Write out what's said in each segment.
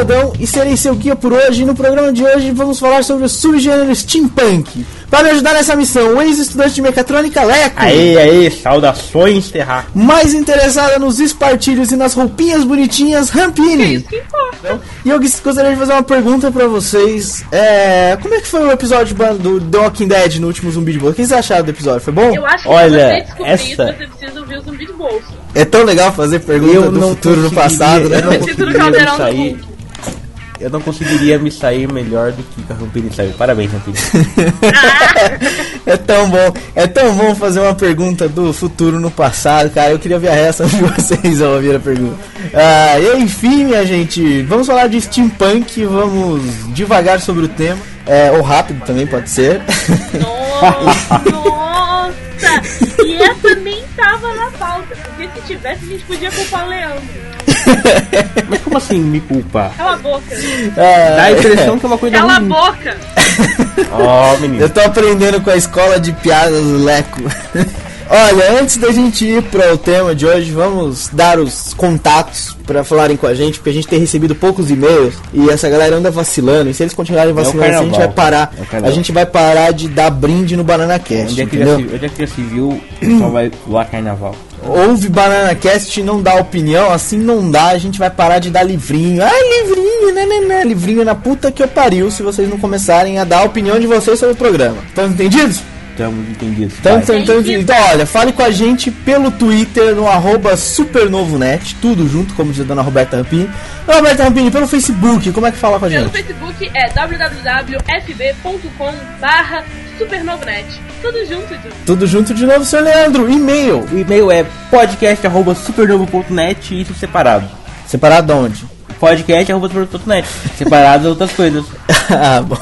Eu sou o Edão e serei seu guia por hoje. No programa de hoje vamos falar sobre o subgênero steampunk. Para me ajudar nessa missão, o ex-estudante de mecatrônica Leco. Aê, aê, saudações, Terra. Mais interessada nos espartilhos e nas roupinhas bonitinhas, Rampini. E eu gost- gostaria de fazer uma pergunta pra vocês. É, como é que foi o episódio do The Walking Dead no último Zumbi de Bolsa? O que vocês acharam do episódio? Foi bom? Eu acho que Olha, pra você descobrir essa- isso, você precisa ouvir o zumbi de bolso. É tão legal fazer pergunta do futuro no passado, né? Eu não sair. Hulk. Eu não conseguiria me sair melhor do que a Rampini saiu. Parabéns, Rampini. É tão bom, é tão bom fazer uma pergunta do futuro no passado, cara. Eu queria ver a reação de vocês ao ouvir a pergunta. Ah, e enfim, minha gente, vamos falar de steampunk, vamos devagar sobre o tema. É, ou rápido também pode ser. Nossa, nossa! E essa nem tava na pauta. Porque se tivesse, a gente podia culpar o Leandro. Mas como assim me culpar? Cala a boca. Ah, Dá a impressão que é uma coisa Cala a ruim. boca. Ó, menino. Eu tô aprendendo com a escola de piadas do Leco. Olha, antes da gente ir para o tema de hoje, vamos dar os contatos para falarem com a gente, porque a gente tem recebido poucos e-mails e essa galera anda vacilando. E se eles continuarem vacilando, assim, a gente vai parar. É a gente vai parar de dar brinde no Banana Cast, Onde é que já entendeu? se, onde é que já se viu o pessoal vai lá carnaval? Ouve Banana Cast e não dá opinião, assim não dá, a gente vai parar de dar livrinho. Ai, livrinho, né, né, né, livrinho na puta que eu pariu se vocês não começarem a dar a opinião de vocês sobre o programa. Estão entendidos? Estamos entendidos. Então, então, então, olha, fale com a gente pelo Twitter no arroba supernovonet, tudo junto, como diz a dona Roberta Rampini. Dona Roberta Rampini, pelo Facebook, como é que fala com a Pelo gente? Facebook é www.fb.com barra supernovonet. Tudo junto, Ju. Tudo junto de novo, senhor Leandro, e-mail. O e-mail é podcast.supernovo.net e isso separado. Separado de onde? Podcast.supernovo.net. Separado das outras coisas. ah, bom.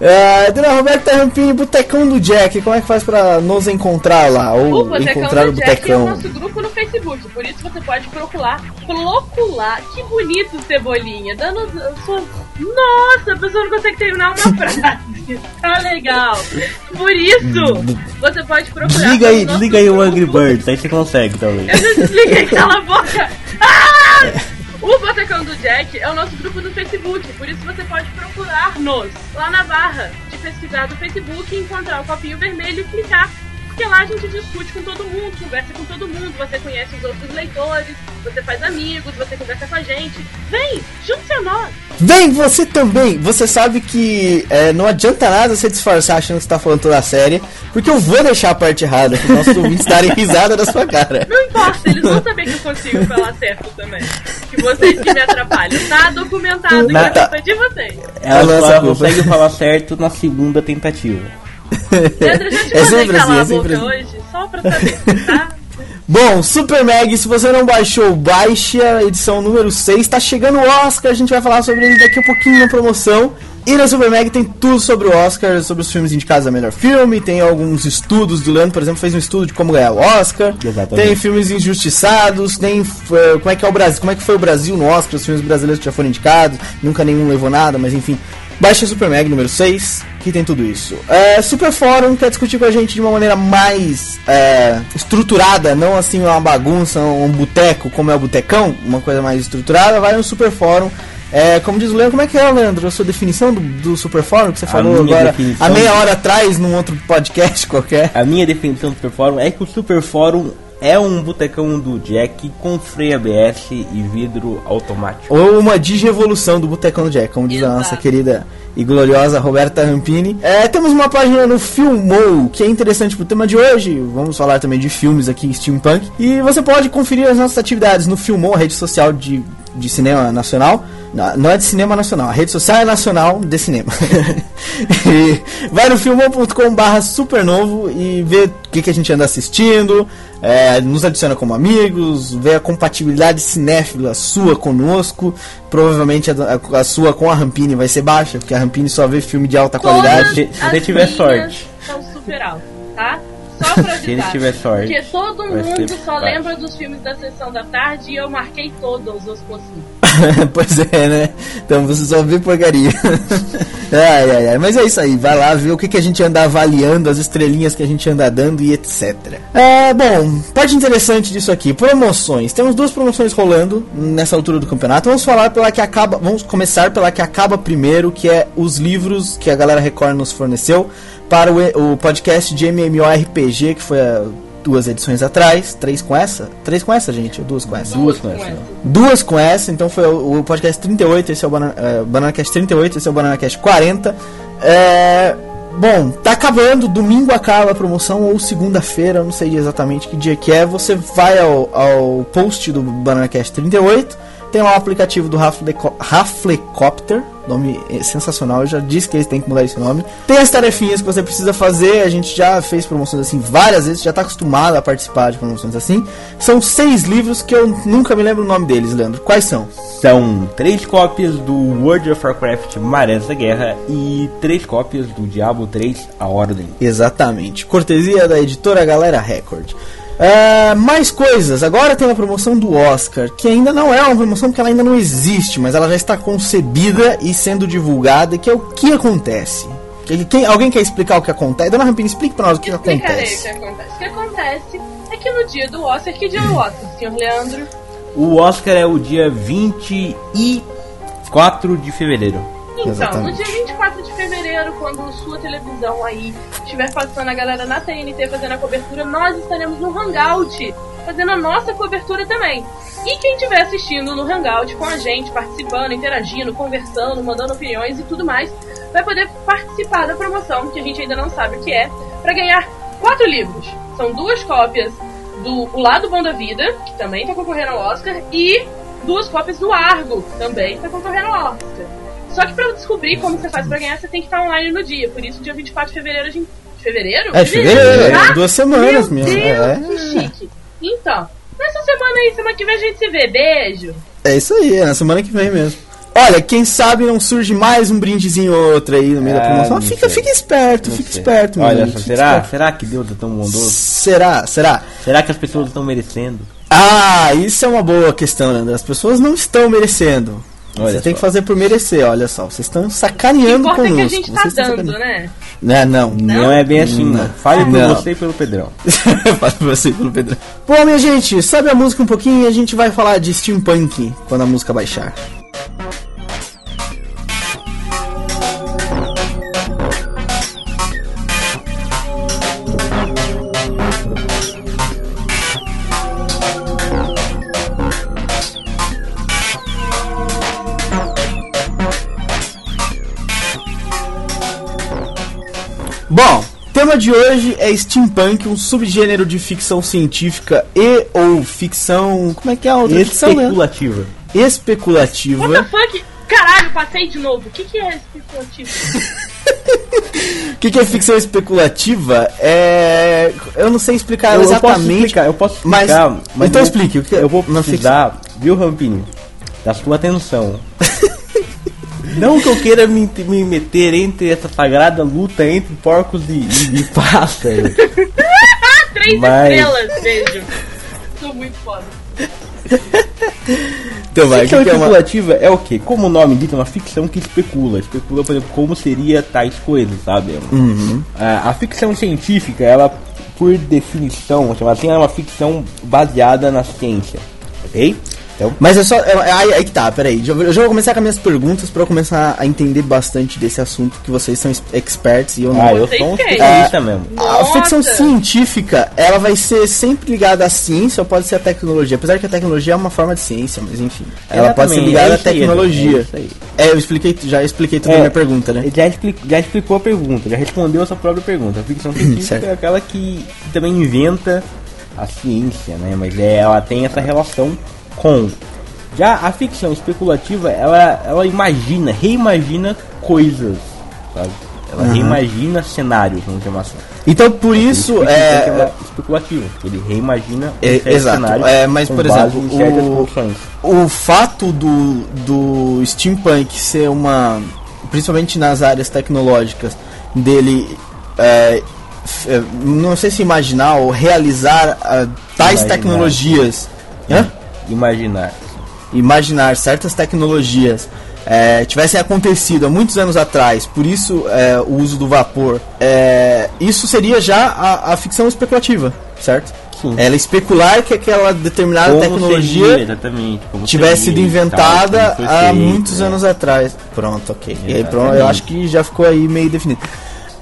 É, dona Roberta Rampini, Botecão do Jack, como é que faz pra nos encontrar lá? O Ou Botecão encontrar o do Jack é o Botecão? nosso grupo no Facebook, por isso você pode procurar, procurar, que bonito Cebolinha, dando sua... Nossa, a pessoa não consegue terminar uma frase, tá legal. Por isso, você pode procurar... Desliga aí, desliga aí o. Angry Birds, aí você consegue talvez. Eu já desliguei, cala a boca! Ah! O Botecão do Jack é o nosso grupo no Facebook, por isso você pode procurar-nos lá na barra de pesquisar do Facebook, encontrar o copinho vermelho e clicar. Porque lá a gente discute com todo mundo, conversa com todo mundo, você conhece os outros leitores, você faz amigos, você conversa com a gente. Vem, junte-se a nós! Vem, você também! Você sabe que é, não adianta nada você disfarçar achando que você tá falando toda a série, porque eu vou deixar a parte errada, para os nossos ouvintes darem risada da sua cara. Não importa, eles vão saber que eu consigo falar certo também. Que vocês que me atrapalham. Tá documentado que Não, a tá. culpa é de vocês. Ela É nossa só consegue falar certo na segunda tentativa. Leandro, já te É sempre assim, é sempre assim. hoje, só pra saber, tá? Bom, Super Mag, se você não baixou, baixe a edição número 6. Tá chegando o Oscar, a gente vai falar sobre ele daqui a pouquinho na promoção. E na Super Mag tem tudo sobre o Oscar, sobre os filmes indicados a melhor filme. Tem alguns estudos do Leandro, por exemplo, fez um estudo de como ganhar o Oscar. Exatamente. Tem filmes injustiçados, tem eh, como é que é o Brasil, como é que foi o Brasil no Oscar, os filmes brasileiros que já foram indicados, nunca nenhum levou nada, mas enfim. Baixe a Super Mag número 6, que tem tudo isso. É, Super Fórum quer discutir com a gente de uma maneira mais é, estruturada, não assim uma bagunça, um boteco, como é o botecão, uma coisa mais estruturada, vai no Super Fórum. É, como diz o Leandro, como é que é, Leandro, a sua definição do, do Super Fórum que você falou agora definição- há meia hora atrás num outro podcast qualquer? A minha definição do Super Fórum é que o Super Fórum é um botecão do Jack com freio ABS e vidro automático. Ou uma digievolução do Botecão do Jack, como diz a Exato. nossa querida e gloriosa Roberta Rampini. É, temos uma página no Filmou, que é interessante pro tema de hoje. Vamos falar também de filmes aqui, steampunk. E você pode conferir as nossas atividades no Filmou, a rede social de, de cinema nacional. Não, não é de cinema nacional, a rede social é nacional de cinema. E vai no filmon.com barra supernovo e vê o que, que a gente anda assistindo, é, nos adiciona como amigos, vê a compatibilidade cinéfila sua conosco. Provavelmente a, a- a sua com a Rampini vai ser baixa, porque a Rampini só vê filme de alta qualidade. Se- você tiver sorte. São super altas, tá? Só pra avisar. Se ele tiver sorte, Porque todo mundo só lembra dos filmes da sessão da tarde e eu marquei todos os possíveis. pois é, né? Então você só vê porcaria. ai, ai, ai. Mas é isso aí. Vai lá ver o que, que a gente anda avaliando, as estrelinhas que a gente anda dando e etc. É, bom, parte interessante disso aqui: promoções. Temos duas promoções rolando nessa altura do campeonato. Vamos falar pela que acaba. Vamos começar pela que acaba primeiro, que é os livros que a galera Record nos forneceu para o, o podcast de MMORPG, que foi duas edições atrás. Três com essa? Três com essa, gente? Ou duas com essa? Duas com essa. duas com essa, então foi o, o podcast 38, esse é o Banana, é, BananaCast 38, esse é o BananaCast 40. É, bom, tá acabando, domingo acaba a promoção, ou segunda-feira, não sei exatamente que dia que é. Você vai ao, ao post do BananaCast 38, tem lá o aplicativo do Rafleco- Raflecopter, nome é sensacional, eu já disse que eles têm que mudar esse nome. Tem as tarefinhas que você precisa fazer, a gente já fez promoções assim várias vezes, já tá acostumado a participar de promoções assim. São seis livros que eu nunca me lembro o nome deles, Leandro. Quais são? São três cópias do World of Warcraft Marés da Guerra e três cópias do Diablo 3 A Ordem. Exatamente. Cortesia da editora Galera Record. Ah, mais coisas. Agora tem a promoção do Oscar, que ainda não é uma promoção porque ela ainda não existe, mas ela já está concebida e sendo divulgada, que é o que acontece. Que- Quem, alguém quer explicar o que acontece? Dona Rampini, explique para nós o que Explicarei o acontece. que acontece. O que acontece é que no dia do Oscar, que dia é o Oscar, senhor Leandro? O Oscar é o dia 24 de fevereiro. Então, Exatamente. no dia 24 de fevereiro, quando sua televisão aí estiver passando a galera na TNT fazendo a cobertura, nós estaremos no Hangout fazendo a nossa cobertura também. E quem estiver assistindo no Hangout com a gente, participando, interagindo, conversando, mandando opiniões e tudo mais, vai poder participar da promoção, que a gente ainda não sabe o que é, para ganhar quatro livros. São duas cópias do O Lado Bom da Vida, que também está concorrendo ao Oscar, e duas cópias do Argo, que também está concorrendo ao Oscar. Só que pra descobrir como você faz pra ganhar, você tem que estar online no dia. Por isso, dia 24 de fevereiro a gente. Fevereiro? É, de fevereiro, Ah, é duas semanas meu mesmo. Deus, É. que chique. Então, nessa semana aí, semana que vem a gente se vê. Beijo. É isso aí, é na semana que vem mesmo. Olha, quem sabe não surge mais um brindezinho ou outro aí no meio da Ah, promoção. Fica, sei. fica esperto, Não fica sei. esperto, meu Olha amigo, só, fica será, esperto. será que Deus é tão bondoso? Será? Será? Será que as pessoas estão merecendo? Ah, isso é uma boa questão, Leandro. As pessoas não estão merecendo. Olha você tem só. que fazer por merecer, olha só. Vocês estão sacaneando importa é que a gente tá dando, né? Né, não. Não, é bem assim, não. Fale por Não. você e pelo Pedrão. Fala pra você pelo Pedro. Bom, minha gente, sobe a música um pouquinho e a gente vai falar de steampunk quando a música baixar. Bom, tema de hoje é steampunk, um subgênero de ficção científica e ou ficção, como é que é a outra ficção, né? Especulativa. What the Especulativa. fuck? Caralho, passei de novo. O que, que é especulativo? O que, que é ficção especulativa? É, eu não sei explicar Eu, eu posso exatamente. explicar, eu posso mas- explicar, mas, então eu, explique, o que é- eu vou precisar, viu, Rampinho, da sua atenção. Não que eu queira me, me meter entre essa sagrada luta entre porcos e, e, e pássaros. Três Mas- estrelas, beijo. Sou muito foda. Então vai, ficção que, que é uma. especulativa é o quê? Como o nome diz, é uma ficção que especula. Especula, por exemplo, como seria tais coisas, sabe? Uhum. A, a ficção científica, ela, por definição, assim, ela é uma ficção baseada na ciência. Ok? Então, Mas é só. é- aí, aí que tá, peraí. Já, eu já vou começar com as minhas perguntas pra eu começar a entender bastante desse assunto que vocês são experts e eu não. ah, eu sou um especialista mesmo. A ficção científica, ela vai ser sempre ligada à ciência ou pode ser à tecnologia. Apesar que a tecnologia é uma forma de ciência, mas enfim. Ela pode ser Exatamente, ligada é à tecnologia. é isso aí. É, eu expliquei, já expliquei tudo É, na minha pergunta, né? Já, expli- já explicou a pergunta, já respondeu a sua própria pergunta. A ficção científica é aquela que também inventa a ciência, né? Mas é, ela tem essa relação com. Já a ficção especulativa, ela, ela imagina, reimagina coisas, sabe? Ela Aham. reimagina cenários, vamos chamar assim. Então, por isso, Por é, que ela especulativo. Ele reimagina um É, exato. cenário É, mas, por exemplo, o- o fato do, do steampunk ser uma principalmente nas áreas tecnológicas dele é, é, não sei se imaginar ou realizar ah, tais Imaginar. tecnologias Hã? Imaginar. imaginar certas tecnologias é, tivessem acontecido há muitos anos atrás, por isso é, o uso do vapor, é, isso seria já a, a ficção especulativa, certo? Sim. Ela especular que aquela determinada Como tecnologia seria, tivesse sido seria tal, inventada foi há feito, muitos né? anos atrás. Pronto, ok. E aí, pronto, eu acho que já ficou aí meio definido.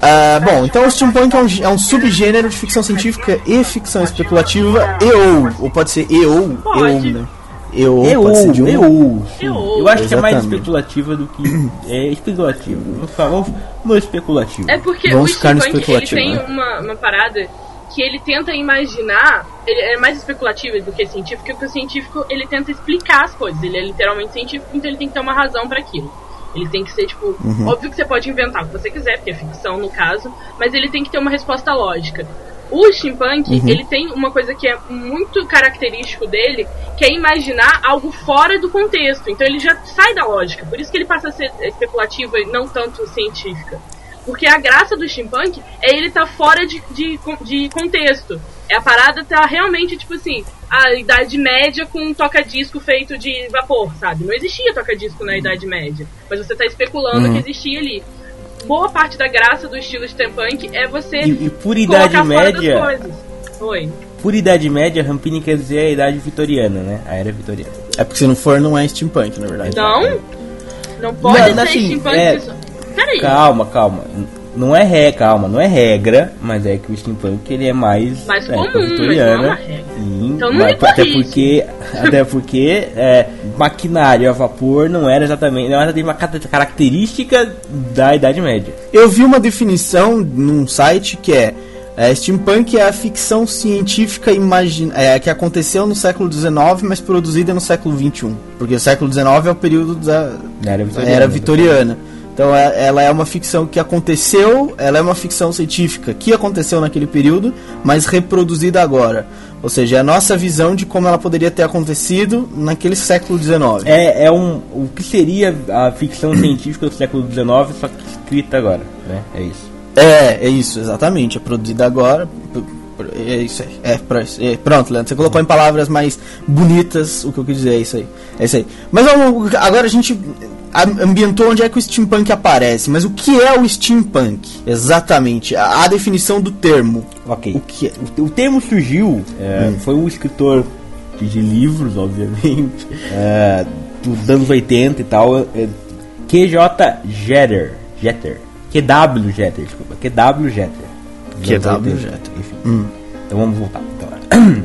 Ah, bom, então o steampunk é um, é um subgênero de ficção científica e ficção especulativa e ou, ou pode ser e ou, e ou, Pode. né? E ou, Eu, pode ser de um. eu. Eu. eu acho que é mais Exatamente. especulativa do que é especulativa. Vamos falar no especulativo. É porque Vamos o ficar no steampunk ele especulativo, tem né? uma, uma parada que ele tenta imaginar, ele é mais especulativo do que científico, porque o científico ele tenta explicar as coisas, ele é literalmente científico, então ele tem que ter uma razão pra aquilo. Ele tem que ser, tipo, Uhum. óbvio que você pode inventar o que você quiser, porque é ficção no caso, mas ele tem que ter uma resposta lógica. O steampunk, Uhum. ele tem uma coisa que é muito característico dele, que é imaginar algo fora do contexto. Então ele já sai da lógica, por isso que ele passa a ser especulativa e não tanto científica. Porque a graça do steampunk é ele tá fora de, de, de contexto. É a parada tá realmente, tipo assim, a Idade Média com um toca-disco feito de vapor, sabe? Não existia toca-disco na Idade Média. Mas você tá especulando Uhum. que existia ali. Boa parte da graça do estilo steampunk é você E, e por idade fora das média, coisas. Oi. por idade média, Rampini quer dizer a idade vitoriana, né? A era vitoriana. É porque se não for, não é steampunk, na verdade. Não? Não pode Não, ser assim, steampunk. é- isso- Peraí. Calma, calma. Não é ré, calma, não é regra, mas é que o steampunk ele é mais Mais da comum, época mas não é vitoriana. uma regra. Sim, Então não mas me até porque até porque é, maquinário a vapor não era exatamente, não era uma característica da Idade Média. Eu vi uma definição num site que é, é, steampunk é a ficção científica imagina, é, que aconteceu no século XIX, mas produzida no século XXI. Porque o século XIX é o período da, Da era vitoriana. era vitoriana. Então é- ela é uma ficção que aconteceu, ela é uma ficção científica que aconteceu naquele período, mas reproduzida agora. Ou seja, é a nossa visão de como ela poderia ter acontecido naquele século XIX. É, é um o que seria a ficção científica do século XIX, só que escrita agora, né? É isso. É, é isso, exatamente. É produzida agora. É isso aí. É. É, pronto, Leandro, você colocou em palavras mais bonitas o que eu quis dizer, é isso aí. É isso aí. Mas vamos, agora a gente ambientou onde é que o steampunk aparece. Mas o que é o steampunk? Exatamente. A, a definição do termo. Ok. O que é? O, o termo surgiu, é, foi um escritor de livros, obviamente, é, dos anos 80 e tal, é, QJ Jeter, Jeter, QW Jeter, desculpa, QW Jeter. QW 80, Jeter. Enfim. Então vamos voltar. Então,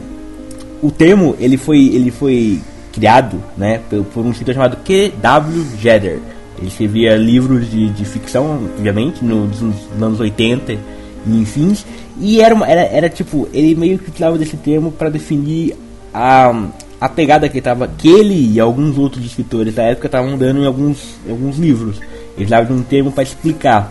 o termo ele foi ele foi criado, né, por, por um escritor chamado QW Jeter. Ele escrevia livros de, de ficção, obviamente, nos, nos anos 80 e enfim. E era, uma, era, era tipo, ele meio que utilizava desse termo para definir a, a pegada que, tava, que ele e alguns outros escritores da época estavam dando em alguns, em alguns livros. Eles usavam de um termo para explicar.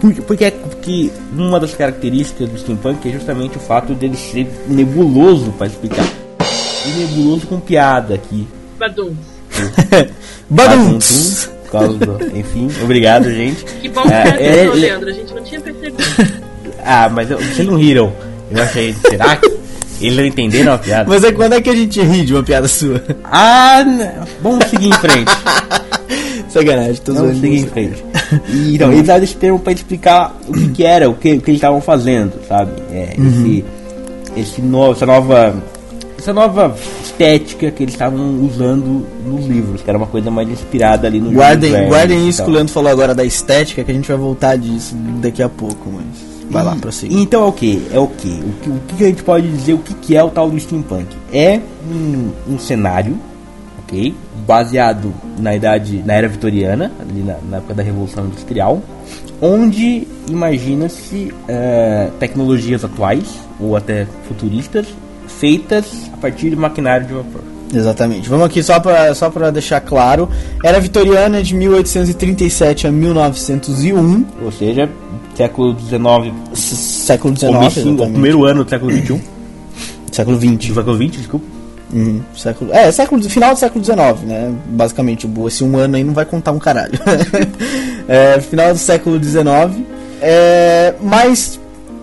Porque, porque, é- porque uma das características do steampunk é justamente o fato dele ser nebuloso para explicar. Nebuloso com piada aqui. Badum. Badum! Por causa do- Enfim, obrigado, gente. Que bom que É, você é, ele- Leandro. A gente não tinha percebido. Ah, mas eu- vocês não riram. Eu achei, será que eles não entenderam a piada? Mas é quando é que a gente ri de uma piada sua? Ah, não. vamos seguir em frente. Sacanagem, tô Vamos zoando. seguir em frente. E, então, eles usaram esse termo para explicar o que, que era, o que, o que eles estavam fazendo, sabe? É, esse, esse no, essa nova essa nova estética que eles estavam usando nos livros, que era uma coisa mais inspirada ali no Guardem, Verne guardem isso que o Leandro falou agora da estética, que a gente vai voltar disso daqui a pouco, mas. Vai lá, E- prossiga. Então é o que? É o que? O que, a gente pode dizer? O que, que é o tal do steampunk? É um, um cenário, ok? Baseado na idade, na era vitoriana, ali na, na época da Revolução Industrial, onde imagina-se eh, tecnologias atuais ou até futuristas feitas a partir de maquinário de vapor. Exatamente. Vamos aqui só pra, só pra deixar claro. Era vitoriana de 1837 a 1901. Ou seja, século XIX, S- Século XIX. o primeiro ano do século XXI. Século XX. Século XX, desculpa. Uhum, século, é, século, final do século XIX, né? Basicamente, esse um ano aí não vai contar um caralho. é, final do século XIX. É, mas,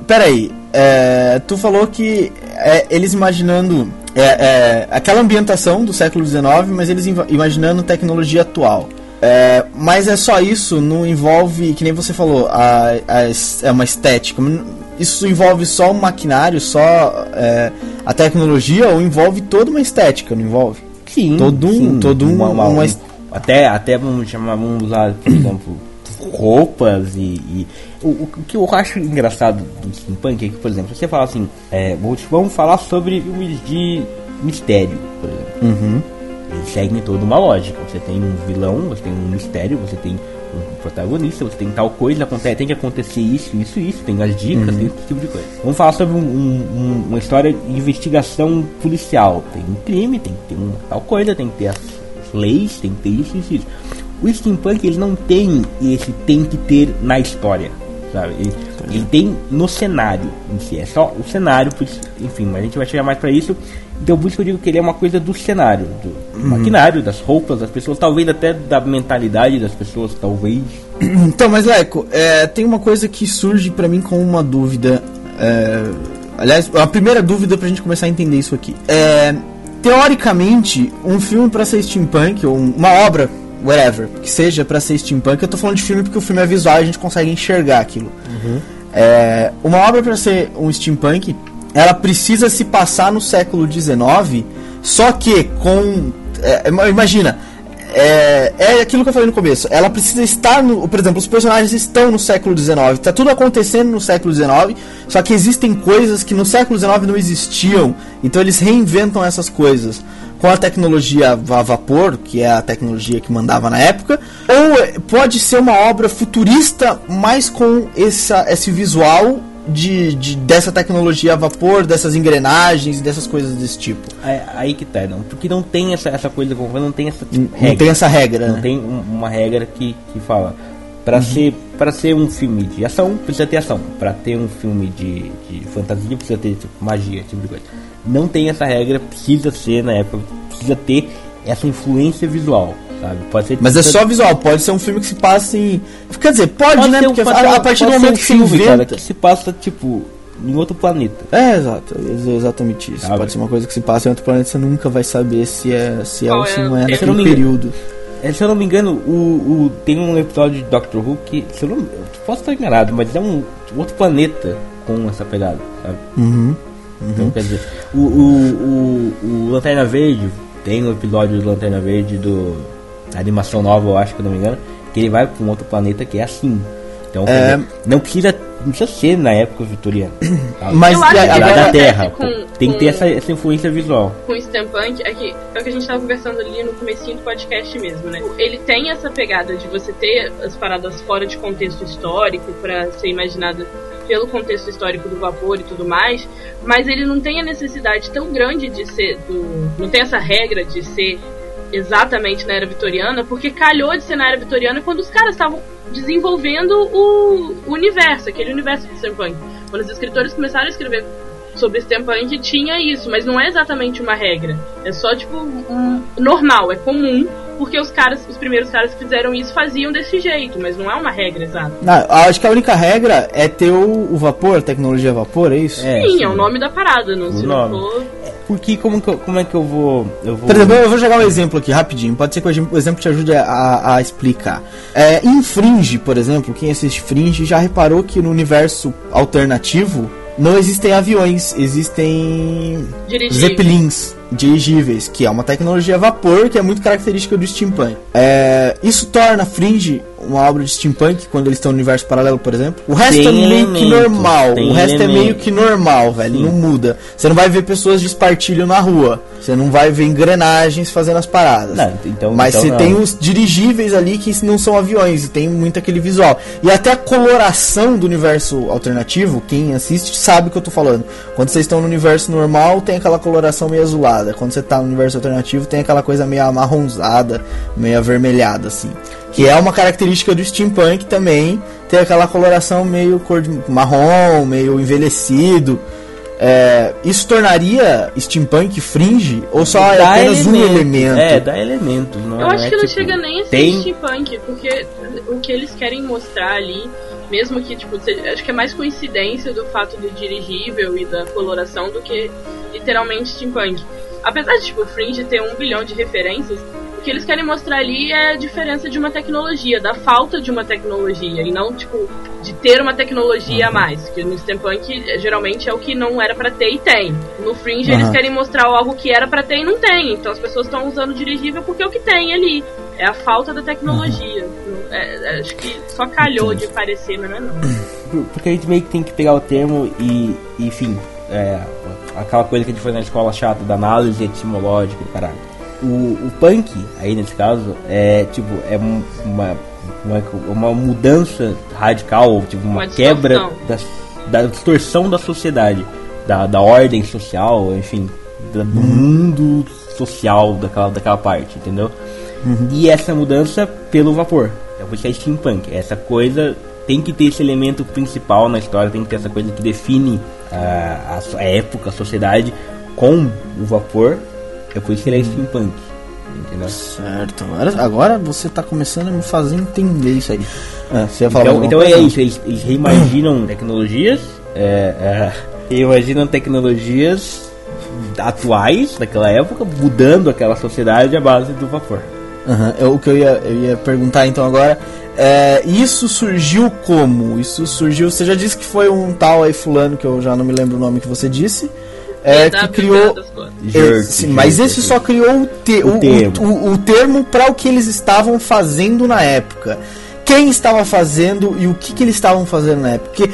peraí, é, tu falou que é, eles imaginando é, é, aquela ambientação do século XIX, mas eles imaginando tecnologia atual. É, mas é só isso, não envolve, que nem você falou, a, a é uma estética. Isso envolve só o maquinário, só é, a tecnologia, ou envolve toda uma estética, não envolve? Sim. Todo um- sim. todo um- uma um- est- até, até vamos chamar, vamos usar, por exemplo, roupas e. e- o, o que eu acho engraçado do steampunk é que, por exemplo, você fala assim, é, vamos falar sobre filmes de mistério, por exemplo. Uhum. Eles seguem toda uma lógica. Você tem um vilão, você tem um mistério, você tem um protagonista, você tem tal coisa, acontece, tem que acontecer isso, isso, isso, tem as dicas, tem esse tipo de coisa. Vamos falar sobre um- um- um- uma história de investigação policial. Tem um crime, tem que ter um, tal coisa, tem que ter as, as leis, tem que ter isso, isso, isso. O steampunk ele não tem esse tem que ter na história, sabe? Ele, ele tem no cenário em si, é só o cenário, enfim, mas a gente vai chegar mais pra isso. Então por isso que eu digo que ele é uma coisa do cenário, do, do maquinário, das roupas das pessoas, talvez até da mentalidade das pessoas, talvez. Então, mas Leco, é, tem uma coisa que surge pra mim com uma dúvida. é, aliás, a primeira dúvida pra gente começar a entender isso aqui. É, teoricamente, um filme pra ser steampunk, ou um- uma obra, whatever, que seja pra ser steampunk, eu tô falando de filme porque o filme é visual e a gente consegue enxergar aquilo. É, uma obra para ser um steampunk, ela precisa se passar no século XIX, só que com. é, imagina, é, é aquilo que eu falei no começo. Ela precisa estar no. Por exemplo, os personagens estão no século XIX. Tá tudo acontecendo no século XIX. Só que existem coisas que no século XIX não existiam. Então eles reinventam essas coisas. Com a tecnologia a vapor, que é a tecnologia que mandava na época. Ou pode ser uma obra futurista, mas com essa, esse visual de, de- dessa tecnologia a vapor, dessas engrenagens, dessas coisas desse tipo. É, aí que tá, não, porque não tem essa, essa coisa, não tem essa tipo, Não regra. tem essa regra, Não né? tem um- uma regra que, que fala. Pra, ser, pra ser um filme de ação, precisa ter ação. Pra ter um filme de, de fantasia, precisa ter tipo, magia, esse tipo de coisa. Não tem essa regra, precisa ser na época, precisa ter essa influência visual, sabe? Pode ser Mas é só visual, pode ser um filme que se passa em. Quer dizer, pode, pode né? ser um- Porque pode a, a partir do momento um que se filme, cara, inventa. que se passa, tipo, em outro planeta. É, exato, ex- exatamente isso. Sabe? Pode ser uma coisa que se passa em outro planeta, você nunca vai saber se é, se é ou se é não é naquele Se eu não me engano- período. É, se eu não me engano, o, o- tem um episódio de Doctor Who que, se eu não eu posso estar enganado, mas é um outro planeta com essa pegada, sabe? Uhum. Então, quer dizer, o, o, o, o Lanterna Verde, tem um episódio do Lanterna Verde do animação nova, eu acho que eu não me engano, que ele vai para um outro planeta que é assim. Então, É. não precisa, não precisa ser na época vitoriana. Mas Eu acho que a- Da-. Terra, com- tem que ter essa, essa influência visual. com o steampunk é que é o que a gente tava conversando ali no comecinho do podcast mesmo, né? Ele tem essa pegada de você ter as paradas fora de contexto histórico pra ser imaginada pelo contexto histórico do vapor e tudo mais, mas ele não tem a necessidade tão grande de ser do, não tem essa regra de ser exatamente na era vitoriana, porque calhou de ser na era vitoriana quando os caras estavam desenvolvendo o, universo, aquele universo do steampunk. Quando os escritores começaram a escrever sobre steampunk tinha isso, mas não é exatamente uma regra. É só tipo um, normal, é comum, porque os caras, os primeiros caras que fizeram isso faziam desse jeito, mas não é uma regra exata. Não, acho que a única regra é ter o, o vapor, a tecnologia a vapor, é isso? É, Sim, é o nome da parada, não, O se nome. não for. Porque como, que eu- como é que eu vou. Eu vou Por exemplo, eu vou jogar um exemplo aqui rapidinho. Pode ser que o exemplo te ajude a, a explicar. É, em Fringe, por exemplo, quem assiste Fringe já reparou que no universo alternativo não existem aviões, existem Dirigir. zeppelins dirigíveis, que é uma tecnologia a vapor que é muito característica do steampunk. É, isso torna Fringe uma obra de steampunk quando eles estão no universo paralelo, por exemplo. O resto Tem é meio que elementos, normal. O resto é meio que normal, velho. Sim. Não muda. Você não vai ver pessoas de espartilho na rua. Você não vai ver engrenagens fazendo as paradas. Não, então- Mas então você não. tem os dirigíveis ali que não são aviões e tem muito aquele visual. E até a coloração do universo alternativo, quem assiste sabe o que eu tô falando. Quando vocês estão no universo normal, tem aquela coloração meio azulada. Quando você tá no universo alternativo, tem aquela coisa meio amarronzada, meio avermelhada, assim. Que é uma característica do steampunk também, ter aquela coloração meio cor de marrom, meio envelhecido. É, isso tornaria steampunk fringe ou só é apenas um elemento. elemento? É, dá elementos. Não, Eu acho é, que não tipo, chega nem a ser tem... steampunk, porque o que eles querem mostrar ali, mesmo que, tipo, se- acho que é mais coincidência do fato do dirigível e da coloração do que literalmente steampunk. Apesar de, tipo, Fringe ter um bilhão de referências, que eles querem mostrar ali é a diferença de uma tecnologia, da falta de uma tecnologia, e não, tipo, de ter uma tecnologia a mais. Que no steampunk, eh, geralmente, é o que não era pra ter e tem. No Fringe, eles Aham. querem mostrar algo que era pra ter e não tem. Então as pessoas estão usando dirigível porque é o que tem ali. É a falta da tecnologia. É- é- acho que só calhou de parecer, mas não é não. Por- Porque a gente meio que tem que pegar o termo e, e, enfim, é, aquela coisa que a gente faz na escola chata da análise etimológica, caralho. O, o punk, aí nesse caso, é tipo, é um- uma, uma, uma mudança radical, tipo, uma, Uma quebra da, da distorção da sociedade, da, da ordem social, enfim, da- do mundo social daquela, daquela parte, entendeu? E essa mudança pelo vapor. É por isso que é steampunk. Essa coisa tem que ter esse elemento principal na história, tem que ter essa coisa que define a, a a época, a sociedade com o vapor. É por isso que ele é steampunk. Entendeu? Certo, agora, agora você tá começando a me fazer entender isso aí. Ah, você ia falar Então, então é isso, eles, eles reimaginam tecnologias, é, é, reimaginam tecnologias atuais daquela época, mudando aquela sociedade à base do vapor. Aham, é o que eu ia, eu ia perguntar então agora. É, isso surgiu como? Isso surgiu. Você já disse que foi um tal aí fulano que eu já não me lembro o nome que você disse. É, que PW criou. sim, mas esse só criou o, te, O o, termo. o, o termo para o que eles estavam fazendo na época. Quem estava fazendo e o que, que eles estavam fazendo na época? Porque,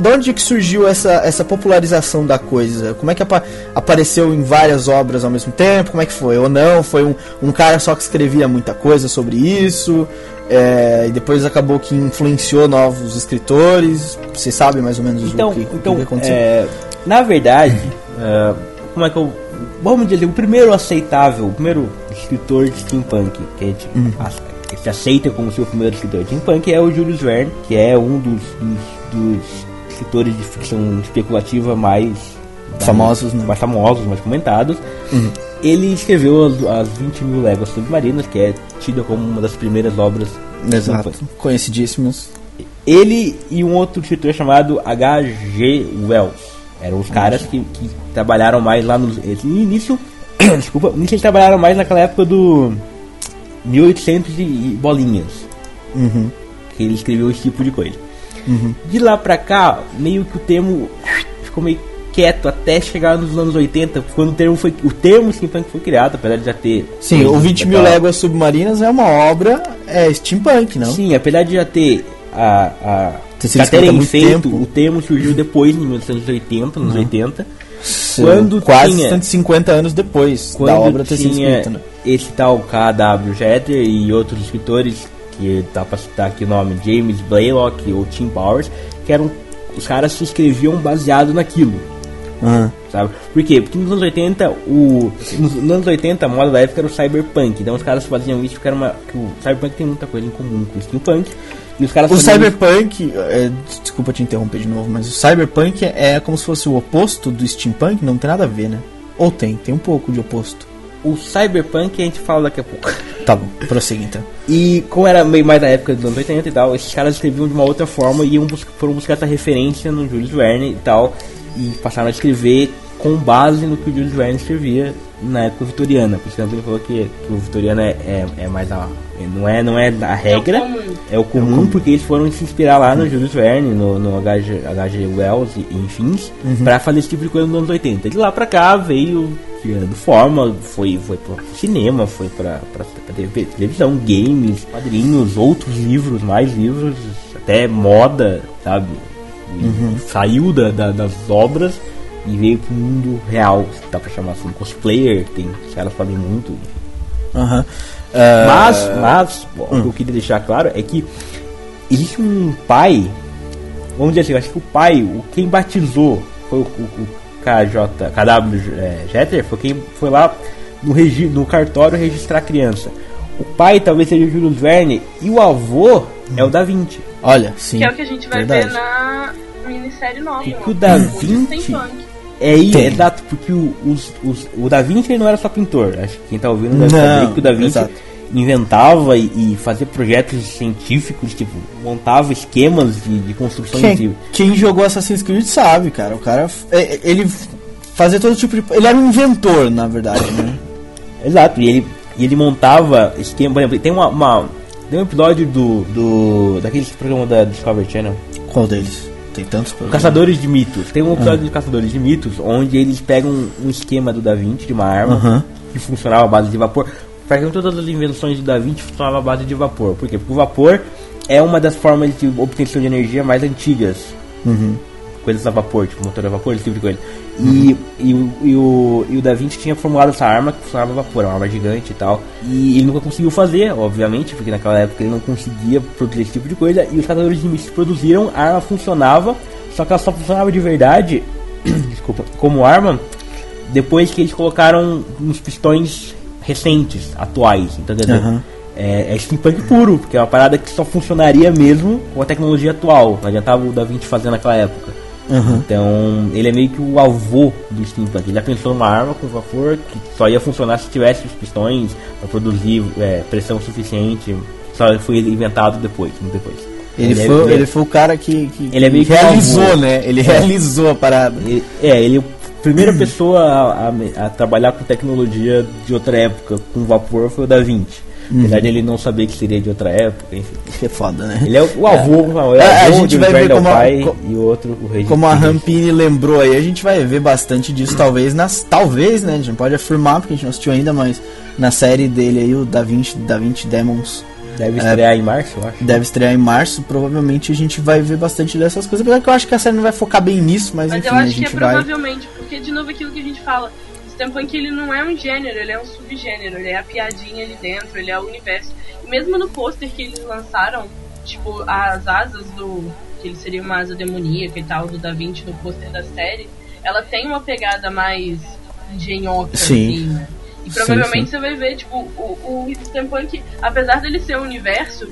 de onde é que surgiu essa, essa popularização da coisa? Como é que apa- apareceu em várias obras ao mesmo tempo? Como é que foi? Ou não? Foi um, um cara só que escrevia muita coisa sobre isso? é, e depois acabou que influenciou novos escritores? Você sabe mais ou menos Então, o que, o então que aconteceu? é, na verdade, é, como é que eu. Vamos dizer, o primeiro aceitável, o primeiro escritor de steampunk que a gente, Uhum. se aceita como seu primeiro escritor de steampunk é o Julius Verne, que é um dos, dos, dos escritores de ficção especulativa mais Famosos, né? Uhum. mais famosos, mais comentados. Ele escreveu as, as 20 mil léguas submarinas, que é tida como uma das primeiras obras Exato. steampunk. Conhecidíssimos. Ele e um outro escritor chamado H.G. Wells. Eram os caras que, que trabalharam mais lá no início. desculpa, no início eles trabalharam mais naquela época do 1800 e, e bolinhas. Uhum. Que ele escreveu esse tipo de coisa. De lá pra cá, meio que o termo ficou meio quieto até chegar nos anos 80, quando o termo foi o termo steampunk foi criado, apesar de já ter Sim, o coisas 20 mil léguas submarinas é uma obra é, steampunk, não? Sim, apesar de já ter a, a Ter sido feito, o termo surgiu depois, em 1980, nos 80, Sim, quando quase tinha- 150 anos depois quando da obra ter sido escrita, né? esse tal K.W. Jeter e outros escritores, que dá pra citar aqui o nome, James Blaylock ou Tim Powers, que eram os caras se escreviam baseado naquilo. Aham. Sabe? Por quê? Porque nos anos 80, o. Nos, nos anos 80, a moda da época era o cyberpunk. Então os caras faziam isso porque era uma. o cyberpunk tem muita coisa em comum com o steampunk. Os caras O cyberpunk, é, desculpa te interromper de novo, mas o cyberpunk é, é como se fosse o oposto do steampunk, não tem nada a ver, né? Ou tem, tem um pouco de oposto. O cyberpunk a gente fala daqui a pouco. Tá bom, prossiga então. E como era meio mais da época dos anos 80 e tal, esses caras escreviam de uma outra forma e iam bus foram buscar essa referência no Julius Verne e tal. E passaram a escrever com base no que o Julius Verne escrevia na época vitoriana. Por isso que ele falou que, que o vitoriano é, é, é mais a. Não é, não é a regra, comum. é o comum, porque eles foram se inspirar lá no Julius Verne, no, no HG, HG Wells e, e enfins, pra fazer esse tipo de coisa nos anos 80. De lá pra cá veio criando forma, foi, foi pro cinema, foi pra, pra, pra TV, televisão, games, quadrinhos, outros livros, mais livros, até moda, sabe? E Saiu da, da- das obras, e veio pro mundo real, se dá pra chamar assim, cosplayer, tem, os caras fazem muito. Aham. É, Mas, mas, o que eu queria deixar claro é que existe um pai, vamos dizer assim, eu acho que o pai, o quem batizou foi o, o, o KJ, KW é, Jeter, foi quem foi lá no, regi no cartório registrar a criança. O pai talvez seja o Júlio Verne e o avô é o Da Vinci. Olha, sim. Que é o que a gente vai verdade. ver na minissérie nova. Porque né? o Da O Vinci-. É isso, Tem. exato, porque o, os, os, o Da Vinci ele não era só pintor. Acho que quem tá ouvindo deve Não, saber que o Da Vinci exato. inventava e, e fazia projetos científicos, tipo, montava esquemas de, de construção de. Quem, quem jogou Assassin's Creed sabe, cara. O cara, é- é- ele fazia todo tipo de. Ele era um inventor, na verdade, né? Exato, e ele, e ele montava esquema. Por exemplo, tem uma, uma- Tem um episódio do. do daquele programa da Discovery Channel. Qual deles? Tem tantos programas. Caçadores de mitos. Tem um episódio de Caçadores de mitos onde eles pegam um esquema do Da Vinci de uma arma que funcionava à base de vapor. Praticamente todas as invenções do Da Vinci funcionavam à base de vapor. Por quê? Porque o vapor é uma das formas de obtenção de energia mais antigas. Uhum. Coisas a vapor, tipo motor a vapor, esse tipo de coisa. E, e, o- e, o, e o Da Vinci tinha formulado essa arma que funcionava a vapor, uma arma gigante e tal. E ele nunca conseguiu fazer, obviamente, porque naquela época ele não conseguia produzir esse tipo de coisa. E os caçadores de mitos produziram, a arma funcionava, só que ela só funcionava de verdade, desculpa, como arma, depois que eles colocaram uns pistões recentes, atuais. Então, quer dizer, Aham. é, é steampunk puro, porque é uma parada que só funcionaria mesmo com a tecnologia atual. Não adiantava o Da Vinci fazer naquela época. Aham. Então, ele é meio que o avô do steampunk. Ele já pensou numa arma com vapor que só ia funcionar se tivesse os pistões para produzir é, pressão suficiente. Só foi inventado depois, muito depois. Ele, é- foi, ele é- ele foi o cara que, que Ele é meio que realizou, né? Ele realizou a parada. Ele- é, ele é a primeira pessoa a, a- a trabalhar com tecnologia de outra época, com vapor, foi o Da Vinci. Apesar de ele não saber que seria de outra época, enfim. Que é foda, né? Ele é o, o avô, não, é, É, a o gente de vai ver é o como a- pai co- e o outro o rei. Como a Rampini lembrou aí, a gente vai ver bastante disso, talvez, nas. Talvez, né? A gente não pode afirmar, porque a gente não assistiu ainda, mas na série dele aí, o Da Vinci, Da Vinci Demons, Deve estrear em março, eu acho. deve estrear em marcho. Provavelmente a gente vai ver bastante dessas coisas. Apesar que eu acho que a série não vai focar bem nisso, mas, Mas enfim, eu a acho que é gente vai. provavelmente, porque de novo aquilo que a gente fala, Steampunk ele não é um gênero, ele é um subgênero, ele é a piadinha ali dentro, ele é o universo. E mesmo no pôster que eles lançaram, tipo, as asas do. que ele seria uma asa demoníaca e tal, do Da Vinci no pôster da série, ela tem uma pegada mais engenhoca, Sim. assim, né? E Sim, provavelmente sim. você vai ver, tipo, o, o Steampunk, apesar dele ser um universo,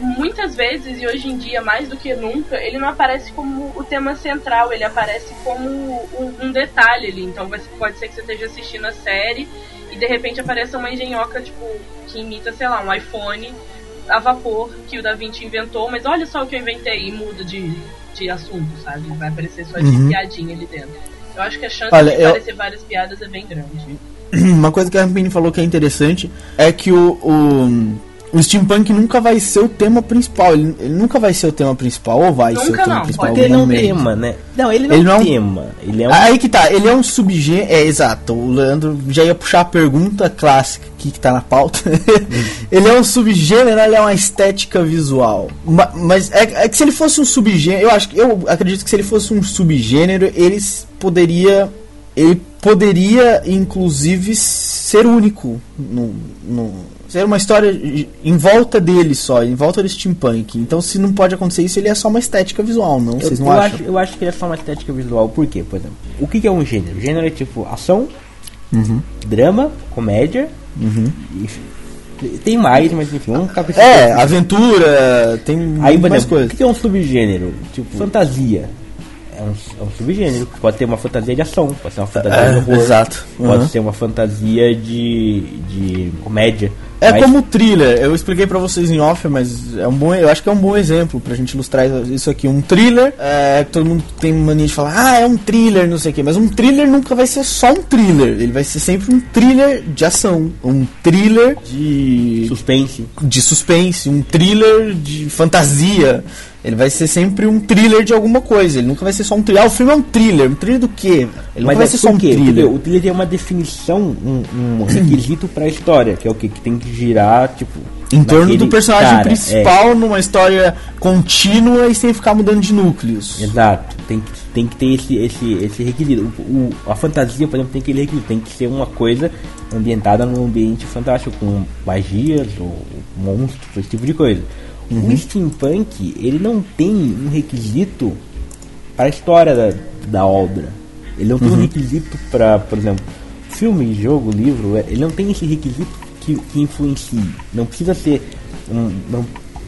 muitas vezes, e hoje em dia mais do que nunca, ele não aparece como o tema central, ele aparece como um, um detalhe ali. Então pode ser que você esteja assistindo a série e de repente apareça uma engenhoca, tipo, que imita, sei lá, um iPhone a vapor que o Da Vinci inventou, mas olha só o que eu inventei e muda de, de assunto, sabe? Vai aparecer só de Uhum. piadinha ali dentro. Eu acho que a chance Olha, de eu- aparecer várias piadas é bem grande. Uma coisa que a Rampini falou que é interessante é que o, o, o steampunk nunca vai ser o tema principal. Ele, ele nunca vai ser o tema principal, ou vai Nunca ser o tema não, principal. Porque ele não é um tema, né? Não, ele não Ele é um tema. Ele é um. Aí que tá, ele é um subgênero. É, exato. O Leandro já ia puxar a pergunta clássica aqui que tá na pauta. ele é um subgênero, ele é uma estética visual. Ma- Mas é, é que se ele fosse um subgênero, eu acho que eu acredito que se ele fosse um subgênero, ele poderia. Ele poderia, inclusive, ser único no, no- ser uma história em volta dele só, em volta do steampunk. Então, se não pode acontecer isso, ele é só uma estética visual, não? Eu, Vocês não eu acham? acho, eu acho que ele é só uma estética visual. Por quê? Por exemplo, o que, que é um gênero? Gênero é tipo ação, Uhum. drama, comédia. E, tem mais, mas enfim, um capítulo. É, aventura, tem Aí, mais exemplo, o coisas. que que é um subgênero? Tipo, fantasia. É um, é um subgênero. Pode ter uma fantasia de ação, pode ser uma fantasia É, de horror. exato. Pode Uhum. ser uma fantasia de, de comédia. É Mas- como thriller, eu expliquei pra vocês em off, mas é um bom, eu acho que é um bom exemplo pra gente ilustrar isso aqui. Um thriller, é, todo mundo tem mania de falar, ah, é um thriller, não sei o quê, mas um thriller nunca vai ser só um thriller, ele vai ser sempre um thriller de ação, um thriller de suspense. de suspense, um thriller de fantasia. Ele vai ser sempre um thriller de alguma coisa. Ele nunca vai ser só um thriller. Ah, o filme é um thriller. Um thriller do quê? Ele nunca vai é ser só um quê? thriller. Porque o thriller tem uma definição, um, um requisito pra história, que é o quê? Que tem que girar, tipo, Em torno naquele do personagem cara, é. principal, numa história contínua e sem ficar mudando de núcleos. Exato, tem que, tem que ter esse, esse, esse requisito. O, o- a fantasia, por exemplo, tem aquele requisito, tem que ser uma coisa ambientada num ambiente fantástico, com magias ou monstros, esse tipo de coisa. O steampunk, ele não tem um requisito para a história da, da obra. Ele não tem um requisito para, por exemplo, filme, jogo, livro, é- ele não tem esse requisito que, que influencie. Não precisa ser um. Não,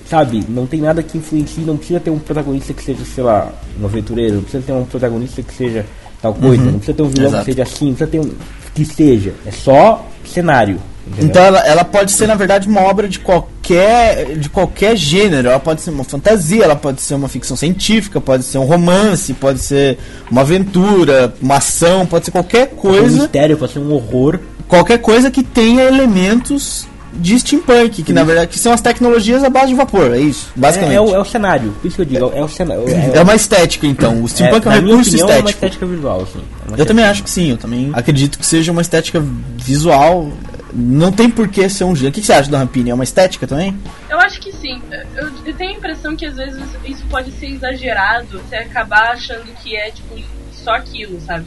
sabe, não tem nada que influencie, não precisa ter um protagonista que seja, sei lá, um aventureiro, não precisa ter um protagonista que seja tal coisa, não precisa ter um vilão Exato. que seja assim, não precisa ter um. Que seja. É só cenário. entendeu? Então ela, ela pode ser, na verdade, uma obra de qualquer, de qualquer gênero. Ela pode ser uma fantasia, ela pode ser uma ficção científica, pode ser um romance, pode ser uma aventura, uma ação, pode ser qualquer Pode ser um coisa. mistério, pode ser um horror. Qualquer coisa que tenha elementos de steampunk, que na verdade que são as tecnologias à base de vapor, é isso, basicamente. É, é o, é o cenário, por isso que eu digo, é o cenário. É, É uma estética, então. O steampunk é, um minha recurso opinião, é uma estético. estética visual, assim. É Eu estética- também acho que sim, eu também acredito que seja uma estética visual. Não tem por que ser um gênero. O que que você acha da Rampini? É uma estética também? Eu acho que sim. Eu, eu tenho a impressão que às vezes isso pode ser exagerado, você acabar achando que é, tipo, só aquilo, sabe?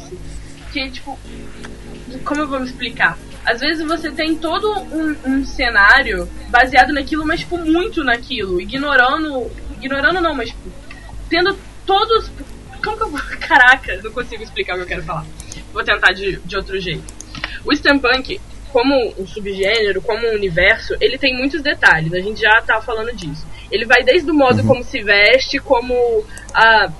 Que, tipo, como eu vou me explicar? Às vezes você tem todo um, um cenário baseado naquilo, mas, tipo, muito naquilo, ignorando. Ignorando não, mas, tipo, tendo todos. Como que eu vou. Caraca, não consigo explicar o que eu quero falar. Vou tentar de, de outro jeito. O steampunk, como um subgênero, como um universo, ele tem muitos detalhes. A gente já tá falando disso. Ele vai desde o modo como se veste, como a,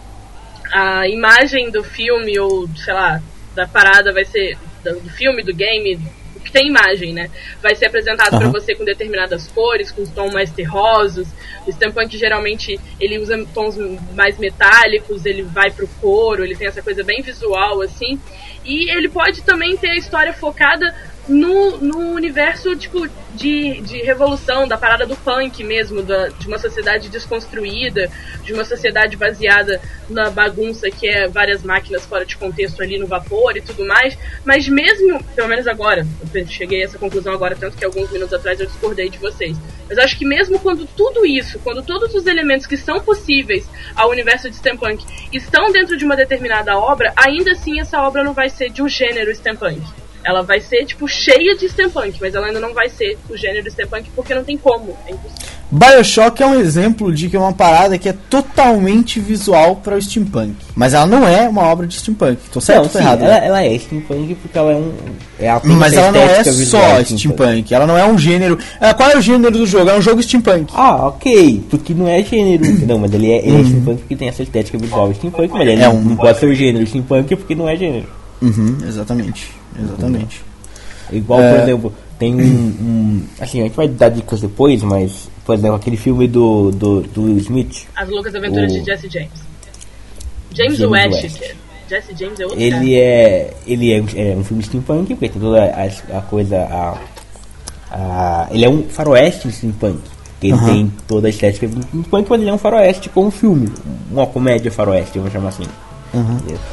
a imagem do filme, ou sei lá, da parada vai ser. Do filme, do game, que tem imagem, né? Vai ser apresentado pra Aham. você com determinadas cores, com tons mais terrosos. O steampunk geralmente ele usa tons mais metálicos, ele vai pro couro, ele tem essa coisa bem visual assim. E ele pode também ter a história focada no, no universo tipo de, de revolução, da parada do punk mesmo, da, de uma sociedade desconstruída, de uma sociedade baseada na bagunça que é várias máquinas fora de contexto ali no vapor e tudo mais. Mas mesmo, pelo menos agora, eu cheguei a essa conclusão agora, tanto que alguns minutos atrás eu discordei de vocês. Mas acho que mesmo quando tudo isso, quando todos os elementos que são possíveis ao universo de steampunk estão dentro de uma determinada obra, ainda assim essa obra não vai ser de um gênero steampunk. Ela vai ser, tipo, cheia de steampunk, mas ela ainda não vai ser o gênero steampunk porque não tem como. É. Bioshock é um exemplo de que é uma parada que é totalmente visual para o steampunk. Mas ela não é uma obra de steampunk. Tô certo Não, ou tô sim, errado? ela, ela é steampunk porque ela é um. É a Mas ela não é só steampunk. Ela não é um gênero. Ah, Qual é o gênero do jogo? É um jogo steampunk. Ah, ok, porque não é gênero, entendeu? Mas ele é, ele é steampunk porque tem essa estética visual steampunk, mas ele É um- não pode ser gênero steampunk porque não é gênero. Uhum, exatamente. Exatamente. Igual, É. por exemplo, tem um, um- Assim, a gente vai dar dicas depois, mas, por exemplo, aquele filme do, do, do Will Smith, As Loucas Aventuras O- de Jesse James. James, James West. West. Jesse James é outro ele cara. é. Ele é, um- é um filme steampunk, porque tem toda a, a coisa. A, a- ele é um faroeste steampunk. que Ele Aham. tem toda a estética do steampunk, mas ele é um faroeste com um filme. Uma comédia faroeste, eu vou chamar assim.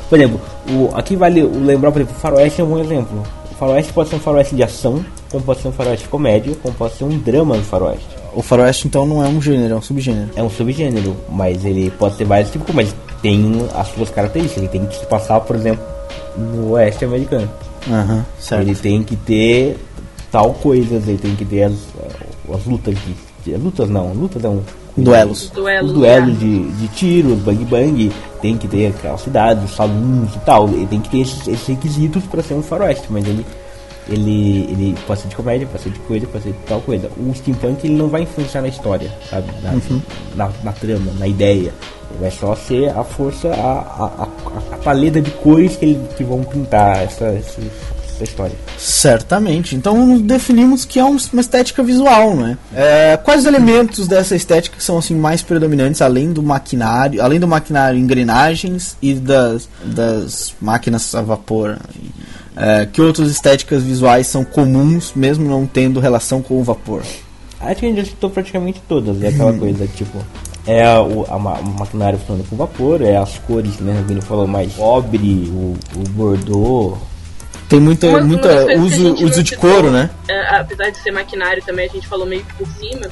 Por exemplo, o, aqui vale o lembrar, por exemplo, o faroeste é um bom exemplo. O faroeste pode ser um faroeste de ação, como pode ser um faroeste de comédia, como pode ser um drama de faroeste. O faroeste, então, não é um gênero, é um subgênero. É um subgênero, mas ele pode ter vários tipos, mas tem as suas características. Ele tem que se passar, por exemplo, no oeste americano. Aham, certo. Ele tem que ter tal coisas, ele tem que ter as, as lutas de, de- Lutas não, lutas é um. Duelos. Duelos, Os duelos de, de tiro, bang bang, tem que ter aquelas cidades, os salões e tal. Ele tem que ter esses, esses requisitos para ser um faroeste, mas ele. Ele, ele pode ser de comédia, pode ser de coisa, pode ser de tal coisa. O steampunk ele não vai influenciar na história, sabe? Na, na, na trama, na ideia. Ele vai só ser a força, a, a, a, a paleta de cores que, ele, que vão pintar essa, essa, essa história. Certamente. Então definimos que é um- uma estética visual, não é? Quais os elementos dessa estética que são assim mais predominantes, além do maquinário, além do maquinário, engrenagens e das, das máquinas a vapor? É, que outras estéticas visuais são comuns, mesmo não tendo relação com o vapor? Acho que a gente já citou praticamente todas, é aquela coisa, tipo, é a, o, a, ma- o maquinário funcionando com vapor, é as cores, né, como ele falou, mais cobre, o, o bordô, Tem muita, Uma- uma muita das coisas que a uso, uso de citou, couro, né? é, apesar de ser maquinário também, a gente falou meio que por cima,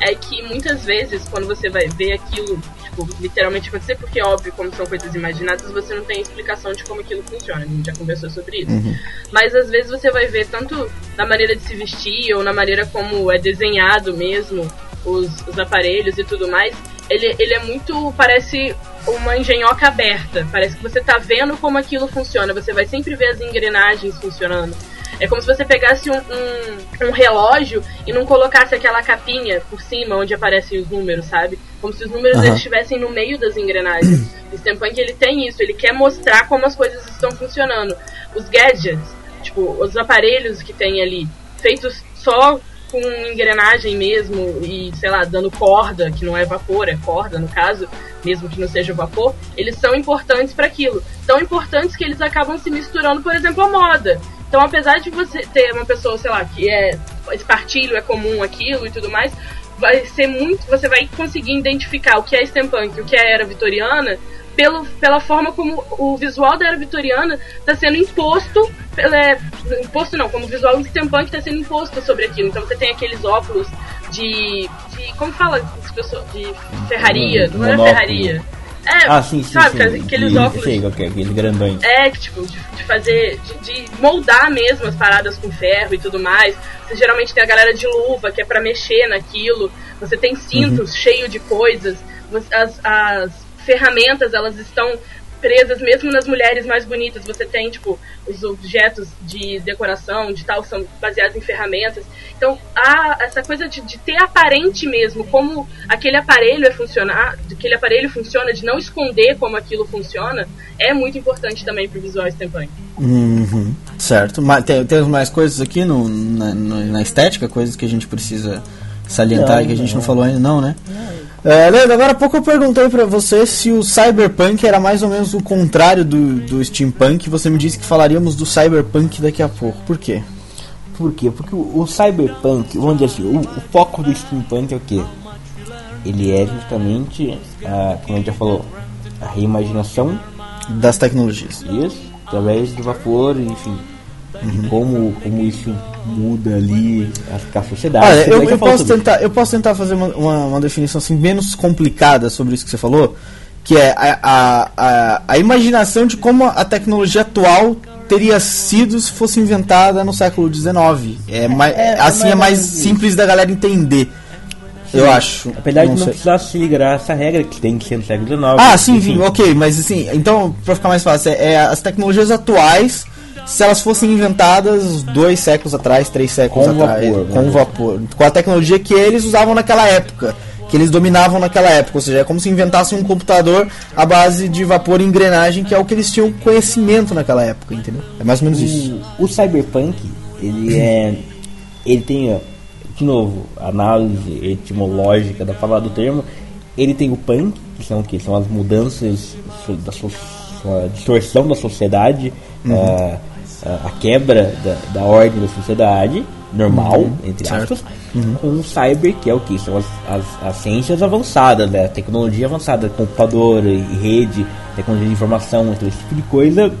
é que muitas vezes, quando você vai ver aquilo, tipo, literalmente acontecer, porque óbvio, como são coisas imaginadas, você não tem explicação de como aquilo funciona, a gente já conversou sobre isso. Mas às vezes você vai ver tanto na maneira de se vestir, ou na maneira como é desenhado mesmo, os, os aparelhos e tudo mais, ele, ele é muito, parece uma engenhoca aberta. Parece que você tá vendo como aquilo funciona. Você vai sempre ver as engrenagens funcionando. É como se você pegasse um, um, um relógio e não colocasse aquela capinha por cima onde aparecem os números, sabe? Como se os números eles estivessem no meio das engrenagens. O Steampunk ele tem isso, ele quer mostrar como as coisas estão funcionando. Os gadgets, tipo, os aparelhos que tem ali, feitos só com engrenagem mesmo e, sei lá, dando corda, que não é vapor, é corda no caso, mesmo que não seja vapor, eles são importantes para aquilo. Tão importantes que eles acabam se misturando, por exemplo, a moda. Então, apesar de você ter uma pessoa, sei lá, que é espartilho, é comum aquilo e tudo mais, vai ser muito. Você vai conseguir identificar o que é steampunk o que é era vitoriana pelo, pela forma como o visual da era vitoriana está sendo imposto. É, imposto não, como o visual steampunk está sendo imposto sobre aquilo. Então você tem aqueles óculos de. de como fala as pessoas? De ferraria, não é ferraria. É, Ah, sim, sim, sabe, sim. aqueles De- óculos. Sei, ok, aqueles grandões. É, que, tipo, de, de fazer, de, de moldar mesmo as paradas com ferro e tudo mais. Você geralmente tem a galera de luva, que é pra mexer naquilo. Você tem cintos cheio de coisas. As, as ferramentas, elas estão presas mesmo nas mulheres mais bonitas. Você tem, tipo, os objetos de decoração, de tal, são baseados em ferramentas. Então, há essa coisa de, de ter aparente mesmo, como aquele aparelho é funcionar, de aquele aparelho funciona, de não esconder como aquilo funciona, é muito importante também pro visual steampunk. Uhum, certo. Mas tem, temos mais coisas aqui no, na, no- na estética, coisas que a gente precisa salientar Não, e que a gente não não. falou ainda, não, né? É, Leandro, agora há pouco eu perguntei pra você se o Cyberpunk era mais ou menos o contrário do, do Steampunk. Você me disse que falaríamos do Cyberpunk daqui a pouco. Por quê? Por quê? Porque o, o cyberpunk, vamos dizer assim, o, o foco do steampunk é o quê? Ele é justamente, a, como a gente já falou, a reimaginação Das tecnologias. isso, através do vapor, enfim. Uhum. Como, como isso muda ali a, a sociedade. Olha, eu, eu posso tentar, eu posso tentar fazer uma, uma, uma definição assim, menos complicada sobre isso que você falou, que é a, a, a, a imaginação de como a tecnologia atual teria sido se fosse inventada no século XIX. É, mais, é assim mais é mais simples da galera entender. Eu acho. Apesar de não sei. precisar se ligar a essa regra que tem que ser no século XIX. Ah, sim, enfim. sim, ok, mas assim, então, pra ficar mais fácil, é, é as tecnologias atuais, se elas fossem inventadas dois séculos atrás, três séculos Com atrás, vapor, com né? vapor, com a tecnologia que eles usavam naquela época, que eles dominavam naquela época, ou seja, é como se inventassem um computador à base de vapor e engrenagem, que é o que eles tinham conhecimento naquela época, entendeu? É mais ou menos isso. O, cyberpunk, ele é. Ele tem, ó, de novo, análise etimológica da palavra do termo. Ele tem o punk, que são o quê? São as mudanças da so, a distorção da sociedade, a, a- a quebra da, da ordem da sociedade normal, entre certo. aspas, com o cyber, que é o que? São as, as, as ciências avançadas, né? a tecnologia avançada, computador e rede, tecnologia de informação, então esse tipo de coisa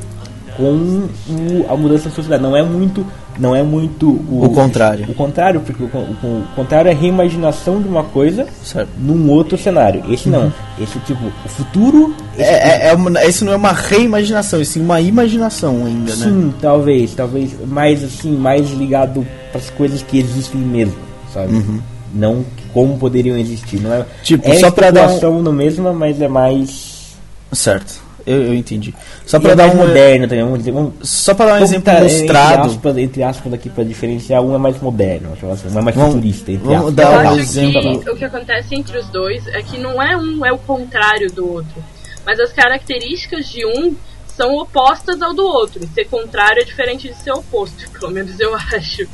com o- a mudança da sociedade. Não é muito, não é muito o, O contrário. O contrário, porque o, o con- o contrário é a reimaginação de uma coisa Certo. num outro cenário. Esse não. Esse tipo, o futuro. Esse É, é, é uma, esse não é uma reimaginação, e sim uma imaginação ainda, né? Sim, talvez, talvez mais assim, mais ligado para as coisas que existem mesmo, sabe? Não como poderiam existir, não é? Uhum. Tipo, é só pra dar um- no mesmo, mas é mais Certo. Eu, eu entendi. Só pra é dar um moderno também, vamos dizer, vamos, só para dar um exemplo tá, ilustrado. Entre aspas, entre aspas aqui para diferenciar, um é mais moderno, acho assim, um é mais Vamos- futurista, entre vamos aspas. dar Eu um exemplo. que o que acontece entre os dois é que não é um é o contrário do outro, mas as características de um são opostas ao do outro. E ser contrário é diferente de ser oposto, pelo menos eu acho.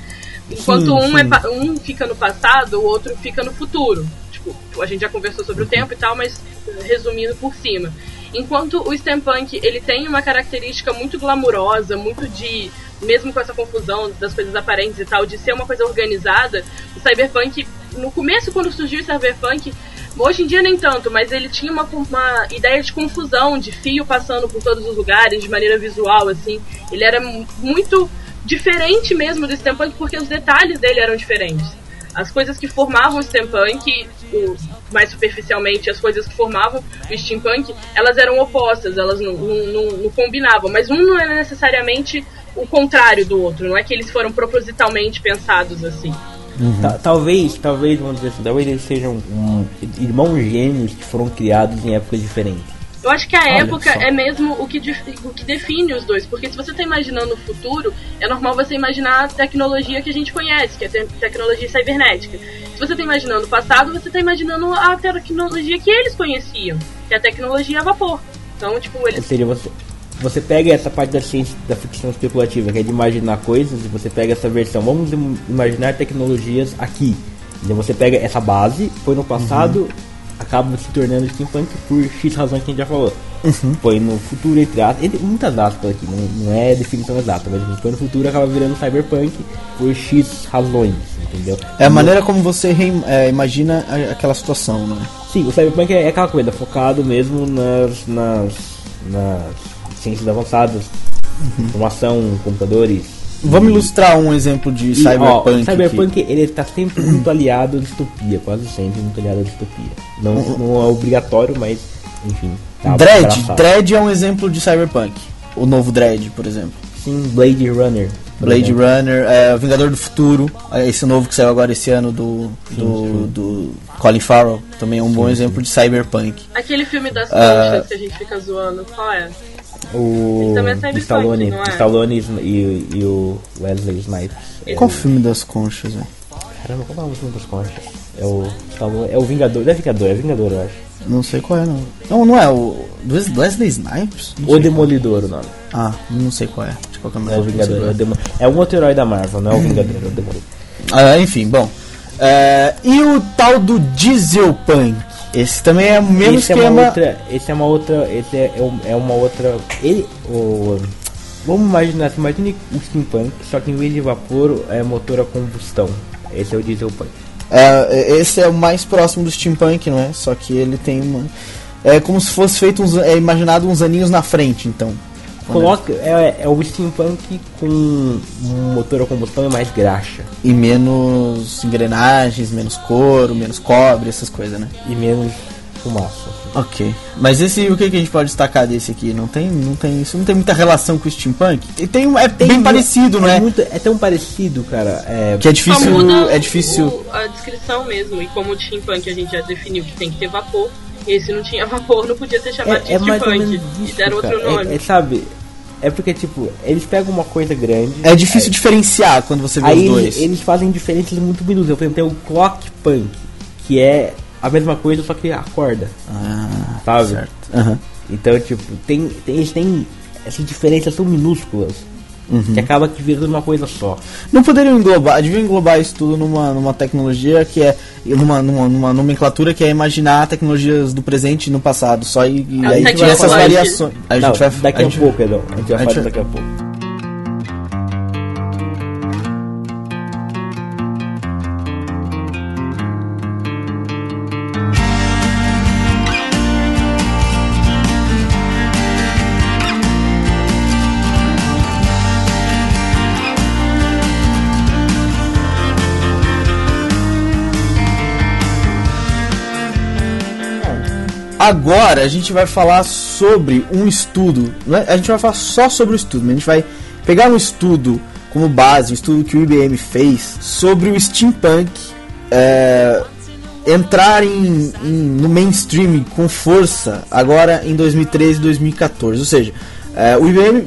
Enquanto Sim, um, sim. É, um fica no passado, o outro fica no futuro. Tipo, a gente já conversou sobre o tempo e tal, mas resumindo por cima. Enquanto o steampunk ele tem uma característica muito glamurosa, muito de mesmo com essa confusão das coisas aparentes e tal, de ser uma coisa organizada, o cyberpunk no começo quando surgiu o cyberpunk Hoje em dia nem tanto, mas ele tinha uma, uma ideia de confusão, de fio passando por todos os lugares, de maneira visual, assim. Ele era muito diferente mesmo do steampunk porque os detalhes dele eram diferentes. As coisas que formavam o steampunk, o, mais superficialmente, as coisas que formavam o steampunk, elas eram opostas, elas não, não, não, não combinavam. Mas um não era necessariamente o contrário do outro, não é que eles foram propositalmente pensados assim. Uhum. talvez, talvez, vamos dizer assim, talvez eles sejam um, irmãos gêmeos que foram criados em épocas diferentes. Eu acho que a Olha época só. é mesmo o que, o que define os dois, porque se você está imaginando o futuro, é normal você imaginar a tecnologia que a gente conhece, que é a tecnologia cibernética. Se você está imaginando o passado, você está imaginando a tecnologia que eles conheciam, que é a tecnologia a vapor. Então, tipo, eles. Ou seja, você, você pega essa parte da ciência, da ficção especulativa, que é de imaginar coisas, e você pega essa versão, vamos imaginar tecnologias aqui. Então você pega essa base, põe no passado, uhum acaba se tornando steampunk por X razões que a gente já falou. Uhum. Põe no futuro, entre aspas, entre muitas aspas aqui, não, não é definição exata, mas a põe no futuro acaba virando cyberpunk por X razões, entendeu? É a maneira como você é, imagina aquela situação, né? Sim, o cyberpunk é, é aquela coisa, focado mesmo nas, nas, nas ciências avançadas, uhum. informação, computadores, Vamos ilustrar um exemplo de e, Cyberpunk. Ó, Cyberpunk aqui. ele está sempre muito aliado à distopia, quase sempre muito aliado à distopia. Não, não é obrigatório, mas enfim. Tá Dread, Dread é um exemplo de Cyberpunk. O novo Dread, por exemplo. Sim, Blade Runner. Blade Runner, é, Vingador do Futuro, é esse novo que saiu agora esse ano do, do, do Colin Farrell, também é um sim, bom sim. exemplo de cyberpunk. Aquele filme das conchas uh, que a gente fica zoando, qual é? O é Stallone, é? Stallone e, e, o Wesley Snipes. Qual o filme das conchas, velho? Caramba, qual é o filme das conchas? É o Stallone, é o Vingador, é Vingador, é Vingador, eu acho. Não sei qual é, não. Não, não é o. Wesley Snipes? Não o Demolidor, o nome. Ah, não sei qual é. De qualquer maneira. É o Vingador, é, o Demo... é um outro herói da Marvel, não é o Vingador, é o Demolidor. Ah, enfim, bom. É, e o tal do Dieselpunk? Esse também é o mesmo esse esquema. É uma outra, esse é uma outra. Esse é, é, é uma outra. Ele. O, vamos imaginar, imagine o steampunk, só que em vez de vapor é motor a combustão. Esse é o dieselpunk. É, esse é o mais próximo do steampunk, não é? Só que ele tem uma. É como se fosse feito uns. É imaginado uns aninhos na frente, então. Coloca, é, é o steampunk com um motor a combustão e mais graxa. E menos engrenagens, menos couro, menos cobre, essas coisas, né? E menos fumaça. Ok. Mas esse o que, que a gente pode destacar desse aqui? Não tem, não tem, isso não tem muita relação com o steampunk. E tem, é tem bem parecido, não é? É, muito, é tão parecido, cara. É... Que é difícil, é difícil. O, a descrição mesmo e como o steampunk a gente já definiu que tem que ter vapor esse não tinha vapor, não podia ser chamado é, de é steampunk. E deram outro é, nome. É, é, sabe, é porque, tipo, eles pegam uma coisa grande. É difícil diferenciar quando você vê aí os dois. Eles, eles fazem diferenças muito minúsculas. Por exemplo, tem o Clock Punk, que é a mesma coisa, só que acorda. Ah, sabe? Certo. Uhum. Então, tipo, tem, tem, eles têm. Essas diferenças são minúsculas. Uhum. Que acaba que virando uma coisa só. Não poderiam englobar, deviam englobar isso tudo numa, numa tecnologia que é. Numa, numa, numa nomenclatura que é imaginar tecnologias do presente e no passado. Só e, e aí tem essas variações. A gente Não, vai, daqui a, a gente, pouco, Edão. A gente vai falar daqui a pouco. Agora a gente vai falar sobre um estudo. É? A gente vai falar só sobre o estudo, mas a gente vai pegar um estudo como base, um estudo que o IBM fez sobre o steampunk é, entrar em, em, no mainstream com força agora em 2013 e 2014. Ou seja, é, o IBM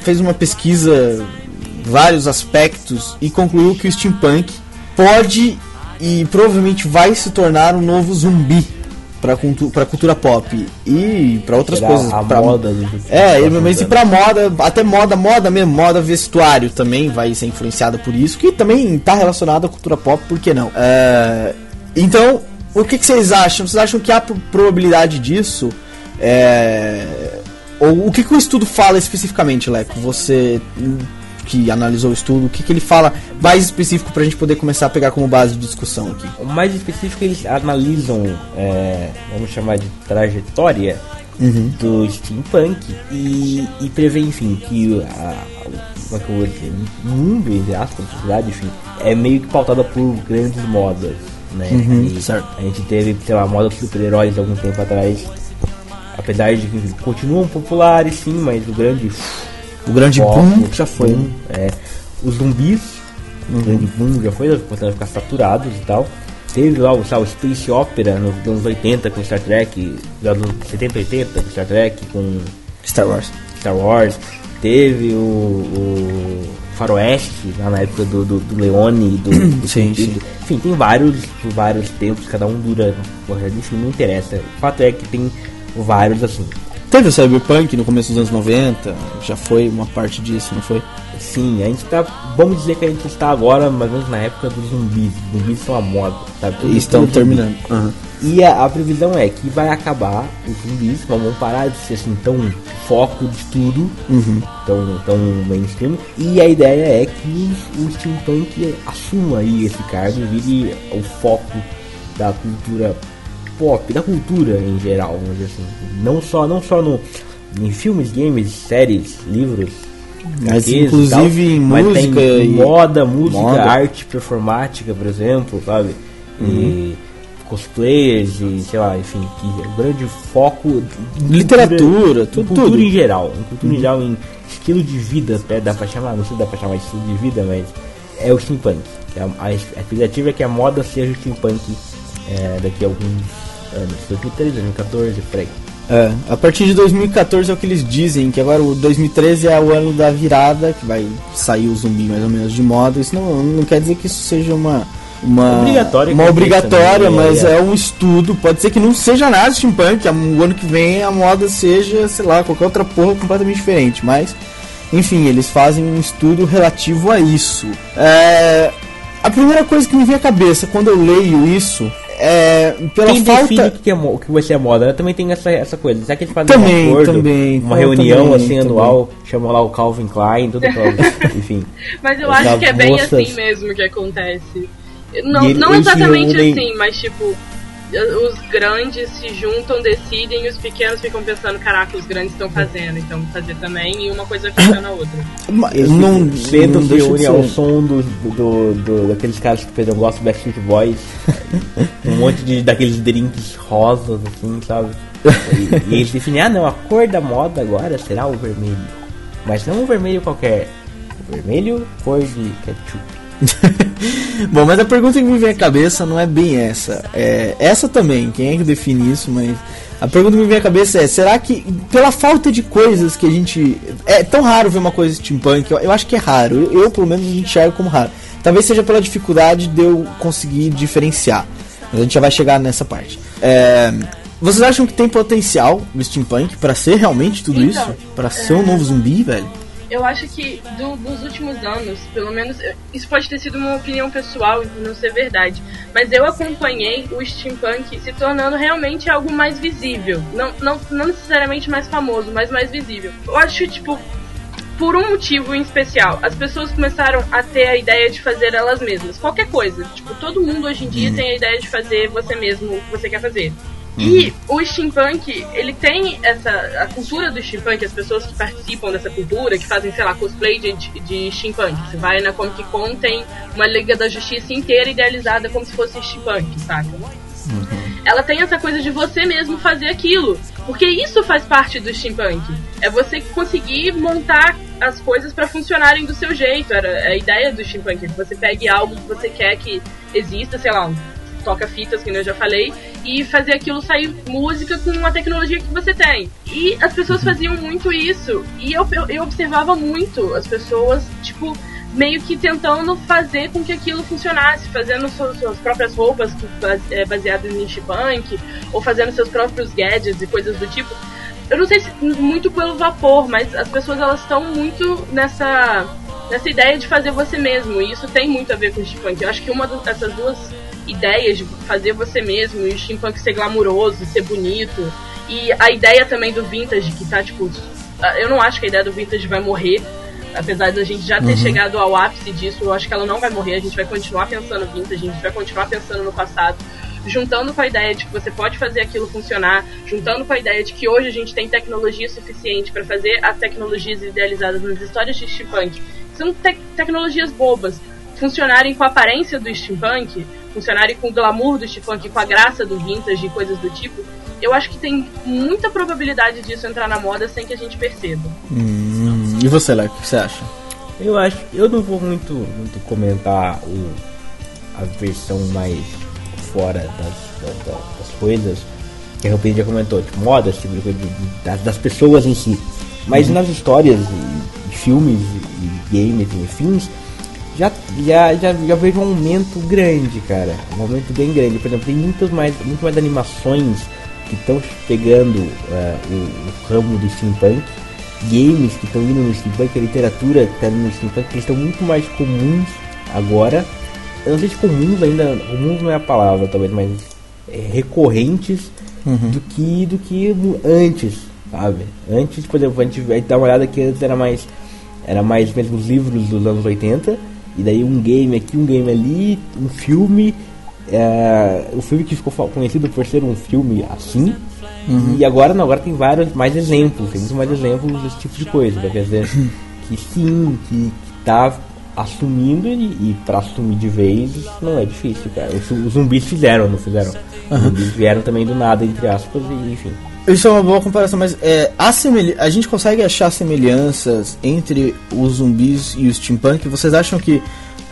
fez uma pesquisa, vários aspectos, e concluiu que o steampunk pode e provavelmente vai se tornar um novo zumbi pra, cultu pra cultura pop e para outras Tirar coisas. A pra, moda É, mas e pra moda, até moda, moda mesmo, moda vestuário também vai ser influenciada por isso, que também tá relacionado à cultura pop, por que não? É, então, o que, que, vocês acham? Vocês acham que há probabilidade disso? É, ou o que, que o estudo fala especificamente, Leco? Você que analisou o estudo, o que, que ele fala mais específico pra gente poder começar a pegar como base de discussão aqui? O mais específico, eles analisam, é, vamos chamar de trajetória Uhum. do steampunk e, e prevê, enfim, que a, como é que eu vou dizer, o mundo, entre aspas, a sociedade, enfim, é meio que pautada por grandes modas, né? Uhum, certo. A gente teve, sei lá, moda dos super-heróis algum tempo atrás, apesar de que continuam populares, sim, mas o grande O grande boom já foi. boom, é, os zumbis, o grande boom já foi, começaram a ficar saturados e tal. Teve lá o, sabe, Space Opera nos anos 80 com Star Trek, nos anos 70, 80 com Star Trek, com Star Wars. Star Wars. Teve o, o Faroeste, lá na época do, do, do Leone e do, do Sim, Sentido. Enfim, tem vários, vários tempos, cada um dura. Porra, enfim, não interessa. O fato é que tem vários assim. Teve o Cyberpunk no começo dos anos 90, já foi uma parte disso, não foi? Sim, a gente tá. Vamos dizer que a gente está agora, mais ou menos na época dos zumbis. Os zumbis são a moda, sabe? Tudo- E estão tudo zumbi. terminando. Aham. E a, a previsão é que vai acabar os zumbis, vão parar de ser assim tão foco de tudo, Uhum. tão, tão mainstream. E a ideia é que o steampunk assuma aí esse cargo e vire o foco da cultura pop, da cultura em geral, vamos dizer assim. Não só, não só no, em filmes, games, séries, livros. Mas inclusive em mas tem música e- moda, música, Moda. arte performática, por exemplo, sabe? Uhum. E cosplayers e sei lá, enfim, que é grande foco Literatura, cultura, em tudo- cultura tudo. em geral, em cultura em geral, em estilo de vida, até dá pra chamar, não sei se dá pra chamar de estilo de vida, mas é o steampunk. Que a, a expectativa é que a moda seja o steampunk é, daqui a alguns anos, 2013, 2014, por aí. É, a partir de 2014 é o que eles dizem, que agora o 2013 é o ano da virada, que vai sair o zumbi mais ou menos de moda. Isso não, não quer dizer que isso seja uma. Uma Obrigatório uma que obrigatória, também, mas é. é um estudo. Pode ser que não seja nada steampunk, o ano que vem a moda seja, sei lá, qualquer outra porra completamente diferente. Mas, enfim, eles fazem um estudo relativo a isso. É, a primeira coisa que me vem à cabeça quando eu leio isso é pela Quem falta. define o que, é, o que vai ser a moda? né? Também tem essa, essa coisa. Será que eles fazem Também, um acordo, também, uma também, reunião assim também. anual, chamam lá o Calvin Klein, tudo pra, enfim. Mas eu acho que é bem moças- assim mesmo que acontece. Não, ele- não exatamente reúnem- assim, mas tipo, os grandes se juntam, decidem e os pequenos ficam pensando, caraca, os grandes estão fazendo, então vou fazer também, e uma coisa fica na outra. Ma- Eles não, sentam, se reúnem ao som do, do, do- daqueles caras que Pedro gosta, Backstreet Boys. um monte de daqueles drinks rosas, assim, sabe? E, e eles definem, ah não, a cor da moda agora será o vermelho. Mas não um vermelho qualquer. O vermelho, cor de ketchup. Bom, mas a pergunta que me vem à cabeça não é bem essa. É essa também, quem é que define isso, mas a pergunta que me vem à cabeça é, será que pela falta de coisas que a gente é tão raro ver uma coisa steampunk, eu, eu acho que é raro. Eu, eu, pelo menos enxergo como raro. Talvez seja pela dificuldade de eu conseguir diferenciar. Mas a gente já vai chegar nessa parte. É, vocês acham que tem potencial o steampunk pra ser realmente tudo Então, isso? Pra ser um novo zumbi, velho? Eu acho que do- dos últimos anos, pelo menos, isso pode ter sido uma opinião pessoal e não ser verdade, mas eu acompanhei o steampunk se tornando realmente algo mais visível. Não, não, não necessariamente mais famoso, mas mais visível. Eu acho, tipo, por um motivo em especial, as pessoas começaram a ter a ideia de fazer elas mesmas. Qualquer coisa. Tipo, todo mundo hoje em dia tem a ideia de fazer você mesmo o que você quer fazer. E o steampunk, ele tem essa. A cultura do steampunk, as pessoas que participam dessa cultura, que fazem, sei lá, cosplay de, de, steampunk. Você vai na Comic Con, tem uma Liga da Justiça inteira idealizada como se fosse steampunk, saca? Ela tem essa coisa de você mesmo fazer aquilo. Porque isso faz parte do steampunk. É você conseguir montar as coisas para funcionarem do seu jeito. Era a ideia do steampunk. é Que você pegue algo que você quer que exista, sei lá, um toca-fitas, que eu já falei, e fazer aquilo sair música com a tecnologia que você tem. E as pessoas faziam muito isso. E eu, eu, eu observava muito as pessoas, tipo, meio que tentando fazer com que aquilo funcionasse, fazendo suas, suas próprias roupas é, baseadas em steampunk, ou fazendo seus próprios gadgets e coisas do tipo. Eu não sei se muito pelo vapor, mas as pessoas elas estão muito nessa nessa ideia de fazer você mesmo, e isso tem muito a ver com o steampunk. Eu acho que uma dessas duas ideias de fazer você mesmo e o steampunk ser glamuroso, ser bonito, e a ideia também do vintage que tá tipo, eu não acho que a ideia do vintage vai morrer. Apesar da gente já ter chegado ao ápice disso, eu acho que ela não vai morrer, a gente vai continuar pensando vintage, a gente vai continuar pensando no passado. Juntando com a ideia de que você pode fazer aquilo funcionar, juntando com a ideia de que hoje a gente tem tecnologia suficiente para fazer as tecnologias idealizadas nas histórias de steampunk, são te tecnologias bobas, funcionarem com a aparência do steampunk, funcionarem com o glamour do steampunk, com a graça do vintage e coisas do tipo, eu acho que tem muita probabilidade disso entrar na moda sem que a gente perceba. Hum, e você, Léo, o que você acha? Eu acho, eu não vou muito, muito comentar o, a versão mais fora das, das, das coisas que a Rampage já comentou, tipo moda, tipo de coisa de- de- das, das pessoas em si. Mas nas histórias, e, filmes, e, games, e afins, já, já, já, já vejo um aumento grande, cara. Um aumento bem grande. Por exemplo, tem muitas mais, muito mais animações que estão pegando eh, o, o ramo do steampunk. Games que estão indo no steampunk, a literatura que está indo no steampunk, eles estão muito mais comuns agora. Eu não sei se comuns ainda, comuns não é a palavra talvez, mas é, recorrentes do que do que antes, sabe? Antes, por exemplo, a gente vai dar uma olhada que antes era mais era mais mesmo os livros dos anos 80 e daí um game aqui, um game ali, um filme, é, o filme que ficou conhecido por ser um filme assim. E agora não, agora tem vários mais exemplos, tem muito mais exemplos desse tipo de coisa, né? quer dizer, que sim, que, que tá assumindo e, e pra assumir de vez não é difícil, cara. Os, os zumbis fizeram, não fizeram? Os zumbis vieram também do nada, entre aspas, e enfim. Isso é uma boa comparação, mas é, a, semelha- a gente consegue achar semelhanças entre os zumbis e o steampunk? Vocês acham que,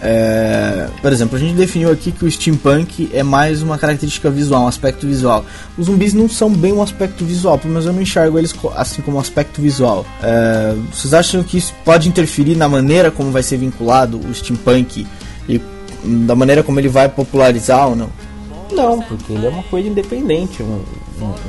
é, por exemplo, a gente definiu aqui que o steampunk é mais uma característica visual, um aspecto visual. Os zumbis não são bem um aspecto visual, pelo menos eu não enxergo eles assim como um aspecto visual. É, vocês acham que isso pode interferir na maneira como vai ser vinculado o steampunk e da maneira como ele vai popularizar ou não? Não, porque ele é uma coisa independente. um-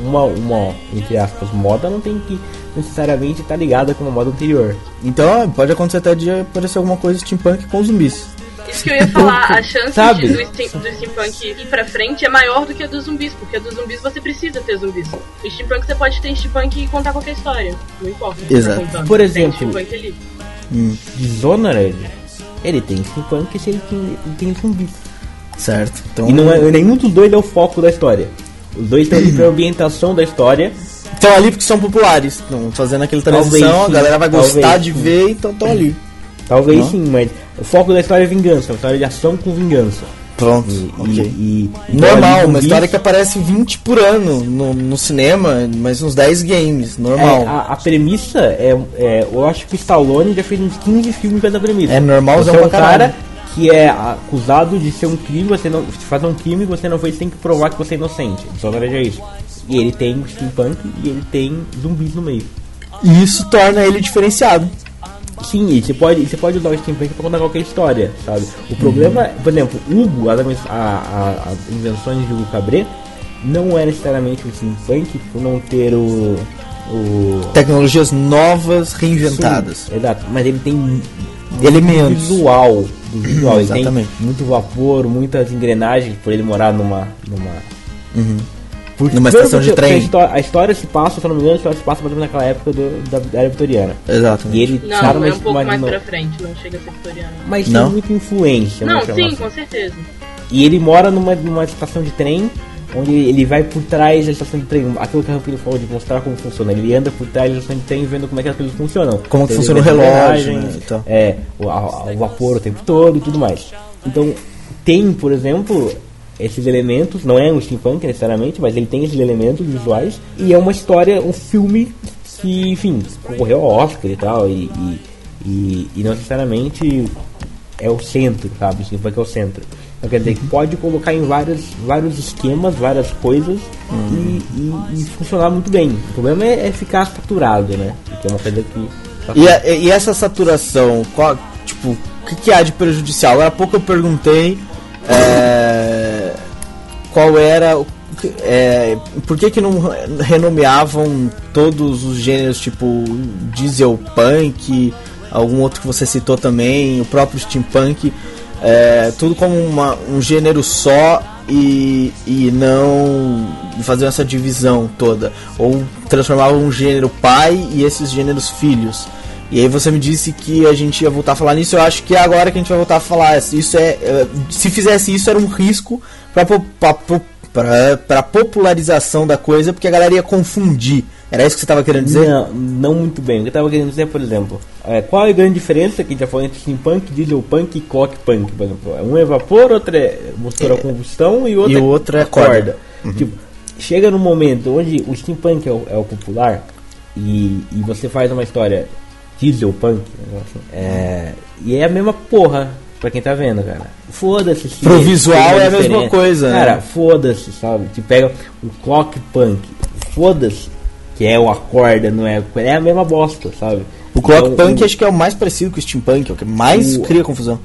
uma, uma, entre aspas, moda não tem que necessariamente estar ligada com uma moda anterior. Então pode acontecer até de aparecer alguma coisa steampunk com zumbis. Isso que eu ia falar, a chance Sabe? de- do, do steampunk ir pra frente é maior do que a dos zumbis, porque a dos zumbis você precisa ter zumbis. O steampunk você pode ter steampunk e contar qualquer história. Não importa. que Exato. tá. Por exemplo, steampunk ali. Dishonored, ele tem steampunk se ele tem, ele tem zumbis. Certo. Então, E não é, nenhum dos dois é o foco da história. Os dois estão ali pra ambientação da história. Estão ali porque são populares. Estão fazendo aquela Talvez transição, a sim, galera vai gostar talvez de sim. ver, então estão ali. Talvez Não? sim, mas o foco da história é vingança, uma história de ação com vingança. Pronto. E, ok. e, e- então, Normal, uma história que aparece 20 por ano no, no cinema, mas uns 10 games, É, normal. a, a premissa é, é. Eu acho que o Stallone já fez uns 15 filmes com essa premissa. É Você é um cara que é acusado de ser um crime, você não. Se fazer um crime e você não fez, tem que provar que você é inocente. Dishonored é isso. E ele tem steampunk e ele tem zumbis no meio. E isso torna ele diferenciado. Sim, e você pode, você pode usar o steampunk pra contar qualquer história, sabe? O problema, Uhum. por exemplo, Hugo, as invenções de Hugo Cabret não é necessariamente o steampunk por não ter o. o Tecnologias novas reinventadas. Sim, exato, mas ele tem Elementos. visual, do visual. Exatamente. muito vapor, muitas engrenagens por ele morar numa numa Porque, Numa estação de trem. A história, a história se passa, se eu não me engano, a história se passa mais ou menos naquela época do, da, da era vitoriana. Exatamente. E ele Não, é mas, um pouco mas mais pra frente, não chega a ser vitoriano. mas Não? tem muita influência. Não, sim, assim. com certeza. E ele mora numa, numa estação de trem, onde ele vai por trás da estação de trem. Aquilo que a Rampino falou de mostrar como funciona. Ele anda por trás da estação de trem vendo como é que as coisas funcionam. Como que Ele funciona o relógio, né, e tal. É, o, a- o vapor o tempo todo e tudo mais. Então, tem, por exemplo, esses elementos, não é um steampunk necessariamente, mas ele tem esses elementos visuais. E é uma história, um filme que, enfim, concorreu ao Oscar e tal. E, e, e, e não necessariamente é o centro, sabe? O steampunk é o centro. Então, quer dizer, que pode colocar em vários, vários esquemas, várias coisas e, e- e funcionar muito bem. O problema é, é ficar saturado, né? Que é uma coisa que. E, a- e essa saturação, qual, tipo, o que, que há de prejudicial? Agora há pouco eu perguntei é, qual era. é, por que, que não renomeavam todos os gêneros, tipo diesel punk, algum outro que você citou também, o próprio steampunk, é, tudo como uma- um gênero só e, e não fazer essa divisão toda? Ou transformavam um gênero pai e esses gêneros filhos? E aí você me disse que a gente ia voltar a falar nisso. Eu acho que é agora que a gente vai voltar a falar. Isso é, é se fizesse isso era um risco para para popularização da coisa, porque a galera ia confundir. Era isso que você estava querendo dizer? Não, não muito bem. O que eu estava querendo dizer, por exemplo, é, qual é a grande diferença que a gente já falou entre steampunk, dieselpunk e cockpunk, por exemplo? Um é vapor, outro é motor a combustão e outro, e o outro é corda. corda. Uhum. Tipo, chega num momento onde o steampunk é o, é o popular e, e você faz uma história dieselpunk, assim, é, e é a mesma porra pra quem tá vendo, cara. Foda-se. Pro visual é a mesma coisa, né? Cara, foda-se, sabe? Te pega o clock punk, foda-se, que é o acorda, não é? É a mesma bosta, sabe? O clock então, punk o, acho que é o mais parecido com o steampunk, é o que mais o, cria confusão.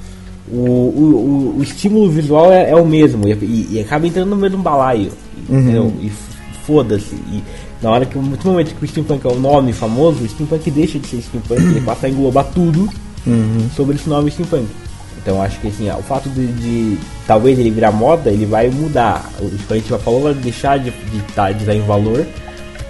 O, o, o, estímulo visual é, é o mesmo e, e, acaba entrando no mesmo balaio, uhum. entendeu? E foda-se. E na hora que, no momento que o steampunk é o nome famoso, o steampunk deixa de ser steampunk, ele passa a englobar tudo uhum. sobre esse nome steampunk. Então acho que assim, ó, o fato de, de, talvez ele virar moda, ele vai mudar. O que a gente falou vai deixar de, de, tá, de dar em valor,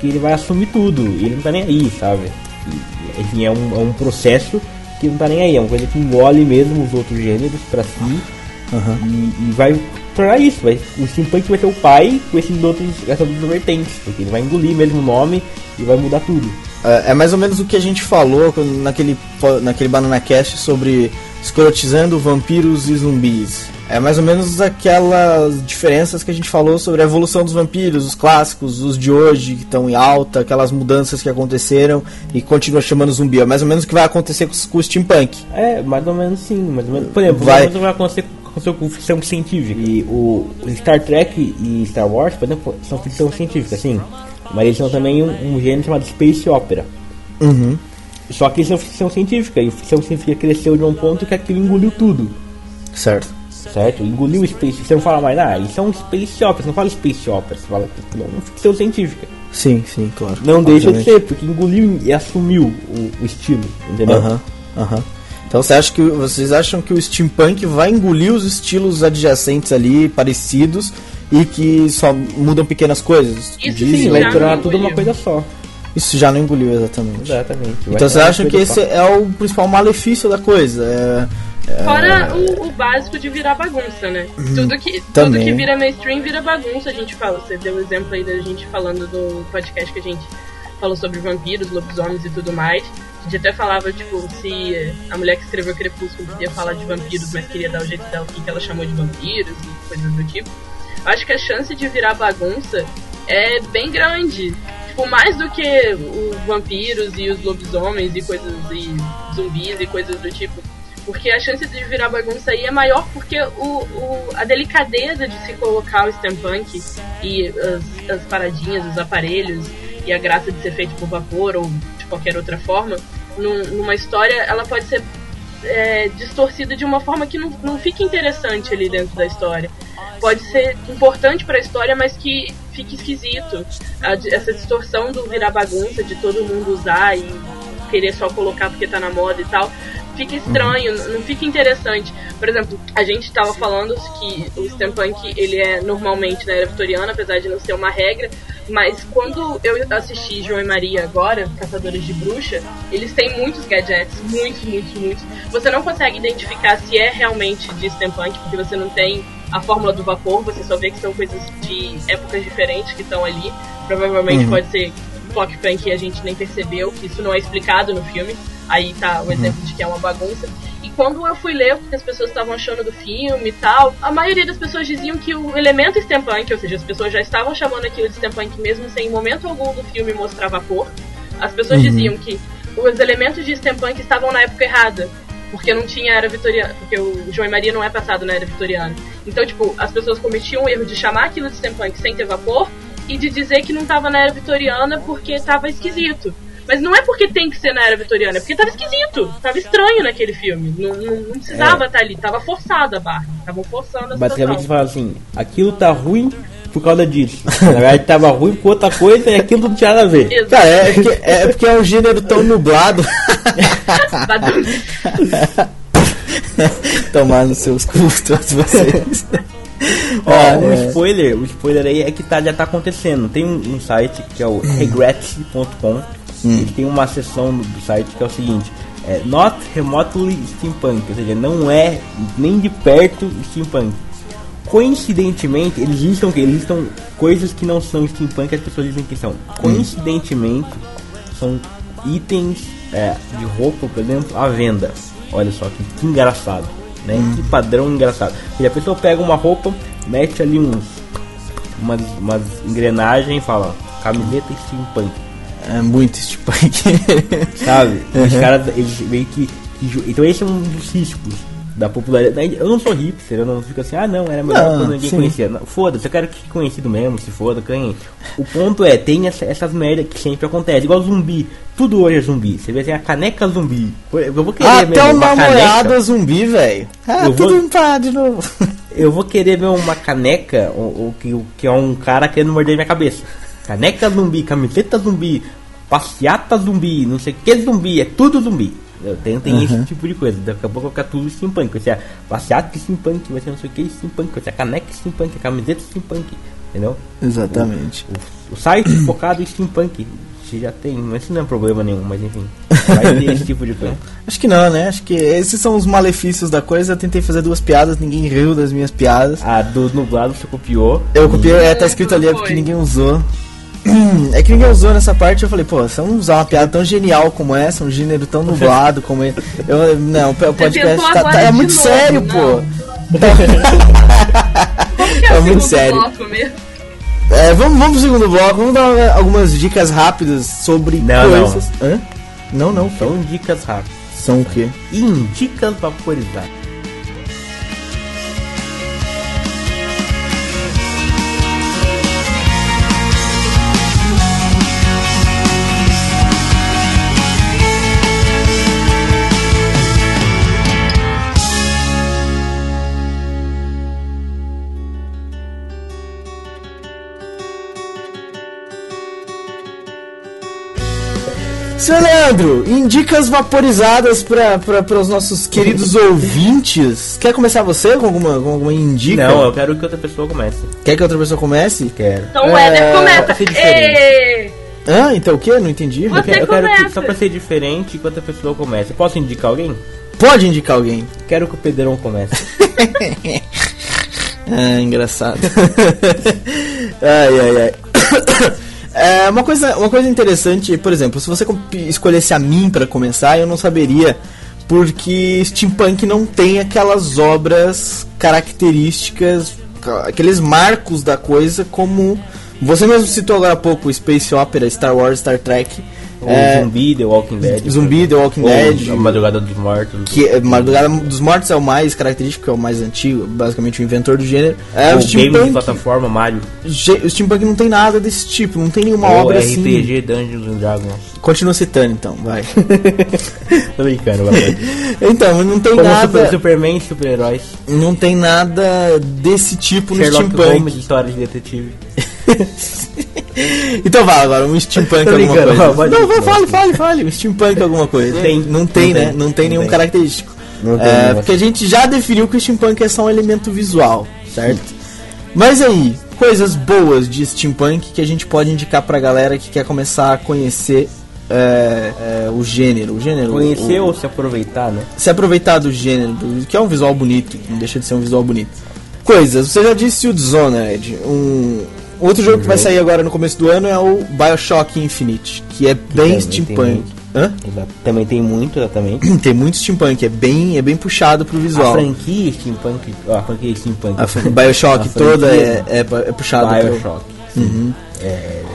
porque ele vai assumir tudo, e ele não tá nem aí, sabe? E, enfim, é um, é um processo que não tá nem aí, é uma coisa que engole mesmo os outros gêneros pra si uhum. e, e, vai tornar isso. Vai, o steampunk vai ser o pai com esses outros, essas outras vertentes, porque ele vai engolir mesmo o nome e vai mudar tudo. É, é mais ou menos o que a gente falou naquele, naquele Banana Cast sobre escrotizando vampiros e zumbis. É mais ou menos aquelas diferenças que a gente falou sobre a evolução dos vampiros, os clássicos, os de hoje que estão em alta, aquelas mudanças que aconteceram e continua chamando zumbi. É mais ou menos o que vai acontecer com, com o steampunk. É, mais ou menos sim. Mais ou menos. Por exemplo, vai, vai acontecer com ficção científica. E o Star Trek e Star Wars, por exemplo, são ficção científica, sim. Mas eles são também um, um gênero chamado Space Opera. Uhum. Só que isso é ficção científica, e ficção científica cresceu de um ponto que aquilo engoliu tudo. Certo. Certo? Engoliu o Space. Você não fala mais, ah, isso é um Space Opera, você não fala Space Opera, você fala que é uma ficção científica. Sim, sim, claro. Não deixa de ser, porque engoliu e assumiu o, o estilo, entendeu? Aham, uh aham. -huh, uh -huh. Então você acha que vocês acham que o steampunk vai engolir os estilos adjacentes ali, parecidos, e que só mudam pequenas coisas? Isso sim, vai tornar tudo uma coisa só. Isso já não engoliu exatamente. Exatamente. então você acha que esse é o principal malefício da coisa? É, é... Fora o, o, básico de virar bagunça, né? Uhum. Tudo, que, tudo que vira mainstream vira bagunça, a gente fala. Você deu o exemplo aí da gente falando do podcast que a gente falou sobre vampiros, lobisomens e tudo mais. A gente até falava, tipo, se a mulher que escreveu Crepúsculo queria falar de vampiros, mas queria dar o jeito dela, o que ela chamou de vampiros e coisas do tipo. Acho que a chance de virar bagunça é bem grande tipo, mais do que os vampiros e os lobisomens e coisas e zumbis e coisas do tipo. Porque a chance de virar bagunça aí é maior porque o, o, a delicadeza de se colocar o steampunk e as, as paradinhas, os aparelhos e a graça de ser feito por vapor ou qualquer outra forma, num, numa história ela pode ser é, distorcida de uma forma que não, não fica interessante ali dentro da história. Pode ser importante para a história, mas que fique esquisito. essa distorção do virar bagunça, de todo mundo usar e querer só colocar porque tá na moda e tal, fica estranho, não fica interessante. Por exemplo, a gente estava falando que o steampunk ele é normalmente na era vitoriana, apesar de não ser uma regra, mas quando eu assisti João e Maria agora, Caçadores de Bruxa, eles têm muitos gadgets, muitos, muitos, muitos. Você não consegue identificar se é realmente de steampunk, porque você não tem a fórmula do vapor, você só vê que são coisas de épocas diferentes que estão ali. Provavelmente uhum. pode ser Clock Prank que a gente nem percebeu, que isso não é explicado no filme. Aí tá o uhum. exemplo de que é uma bagunça. E quando eu fui ler o que as pessoas estavam achando do filme e tal, a maioria das pessoas diziam que o elemento steampunk, ou seja, as pessoas já estavam chamando aquilo de steampunk mesmo sem em momento algum do filme mostrar vapor. As pessoas uhum. diziam que os elementos de steampunk estavam na época errada porque não tinha era vitoriana, porque o João e Maria não é passado na era vitoriana. Então, tipo, as pessoas cometiam o erro de chamar aquilo de steampunk sem ter vapor e de dizer que não tava na era vitoriana porque tava esquisito. Mas não é porque tem que ser na era vitoriana, é porque tava esquisito, tava estranho naquele filme. Não, não, não precisava estar é. tá ali, tava forçada a barra. Estavam forçando a Basicamente fala assim, aquilo tá ruim por causa disso. Na verdade tava ruim por outra coisa e aquilo não tinha nada a ver. Cara, é porque, é porque é um gênero tão nublado. Tomar nos seus custos vocês. Ó, ah, um é. spoiler, o spoiler aí é que tá, já tá acontecendo. Tem um, um site que é o hum. regrets.com. Hum. Ele tem uma seção do site que é o seguinte: É not remotely steampunk, ou seja, não é nem de perto steampunk. Coincidentemente, eles listam o quê? Eles listam coisas que não são steampunk, as pessoas dizem que são. Coincidentemente, são itens é, de roupa, por exemplo, à venda. Olha só que, que engraçado, né? Que padrão engraçado. E a pessoa pega uma roupa, mete ali uns umas, umas engrenagens e fala camiseta steampunk, É muito steampunk. sabe? Os caras, eles meio que, Então esse é um dos riscos da popularidade. Eu não sou hipster, eu não fico assim, ah não, era melhor Não, quando ninguém sim. conhecia. Foda-se, eu quero que fique conhecido mesmo, se foda, ganhe. O ponto é, tem essa- essas merda que sempre acontece, igual zumbi. Tudo hoje é zumbi. Você vê assim, a caneca zumbi. Eu vou querer Até mesmo o uma namorado caneca. zumbi, velho. Ah, Eu vou- tudo pá de novo. Eu vou querer ver uma caneca, o, o que, que é um cara querendo morder minha cabeça. Caneca zumbi, camiseta zumbi, passeata zumbi, não sei o que zumbi, é tudo zumbi. Eu tenho, tem esse tipo de coisa. Daqui a pouco vai ficar tudo steampunk. Vai ser a passeata steampunk, vai ser não sei o que steampunk, vai ser a caneca steampunk, a camiseta steampunk. Entendeu? Exatamente. O, o site focado em steampunk. Você já tem, mas isso não é problema nenhum, mas enfim. Vai ter esse tipo de coisa. Acho que não, né? Acho que esses são os malefícios da coisa. Eu tentei fazer duas piadas, ninguém riu das minhas piadas. A do nublado você copiou. Eu copiei, é, tá escrito ali, é porque ninguém usou. É que ninguém usou nessa parte, eu falei, pô, se eu não usar uma piada tão genial como essa, um gênero tão nublado como esse. Eu, não, o podcast tá, tá- é muito novo, sério, não. pô. Como que é, É muito sério. bloco mesmo? É, vamos, vamos pro segundo bloco, vamos dar é, algumas dicas rápidas sobre Não, não. coisas. Hã? Não, não. São dicas rápidas. São o quê? Indicas vaporizadas. Seu Leandro, indicas vaporizadas para os nossos queridos ouvintes. Quer começar você com alguma, com alguma indica? Não, eu quero que outra pessoa comece. Quer que outra pessoa comece? Quero. Então o É, Éder começa. ser diferente. Ê! Ah, então o quê? Não entendi. Você Eu quero, eu quero que, começa. só pra ser diferente, que outra pessoa comece. Posso indicar alguém? Pode indicar alguém. Quero que o Pedrão comece. Ah, engraçado. ai, ai, ai. É, uma, coisa, uma coisa interessante, por exemplo, se você escolhesse a mim pra começar, eu não saberia, porque steampunk não tem aquelas obras características, ca- aqueles marcos da coisa, como você mesmo citou agora há pouco, Space Opera, Star Wars, Star Trek. O É, Zumbi, The Walking Dead. Zumbi, The Walking Dead. Madrugada dos Mortos. que é, Madrugada dos Mortos é o mais característico, é o mais antigo, basicamente o inventor do gênero. É, Ou o Games de steampunk, plataforma, Mario. Ge- o Steampunk não tem nada desse tipo, não tem nenhuma Ou obra assim. RPG Dungeons and Dragons. Continua citando então, vai. Tô brincando, vai. então, não tem Como nada. super, Superman e super-heróis. Não tem nada desse tipo no Sherlock Steampunk. Holmes, história de detetive. então vai agora, um Steampunk Tô alguma coisa. não, vai, fale, fale, fale. Um Steampunk alguma coisa. Tem. Não tem, Não né? tem. Não tem Não nenhum tem. característico. Não tem É, porque a gente já definiu que o Steampunk é só um elemento visual, certo? Mas aí, coisas boas de Steampunk que a gente pode indicar pra galera que quer começar a conhecer é, é, o gênero. O gênero Conhecer o- ou se aproveitar, né? se aproveitar do gênero, do- que é um visual bonito, não deixa de ser um visual bonito. Coisas, você já disse o Dishonored, um outro jogo que vai sair agora no começo do ano é o BioShock Infinite, que é bem também tem steampunk. Hã? Também tem muito, exatamente. Tem muito steampunk, é bem, é bem puxado pro A visual. franquia Steampunk. A franquia Steampunk. A fran- BioShock A toda é, é, é puxado pro... Bioshock. É,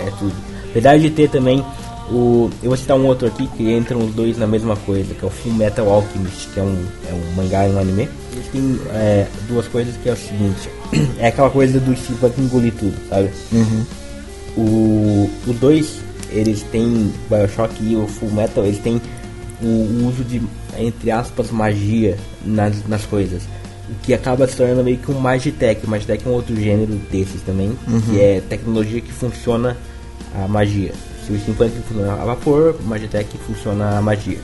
é tudo. Apesar de ter também o. Eu vou citar um outro aqui que entram os dois na mesma coisa, que é o Full Metal Alchemist, que é um, é um mangá e um anime. Eles têm é, duas coisas que é o seguinte. É aquela coisa do Steampunk engolir tudo, sabe? O, os dois, eles têm Bioshock e o Full Metal, eles têm o, uso de, entre aspas, magia nas, nas coisas. O que acaba se tornando meio que um Magitech. O Magitech é um outro gênero desses também, que é tecnologia que funciona a magia. Se o Steampunk funciona a vapor, o Magitech funciona a magia.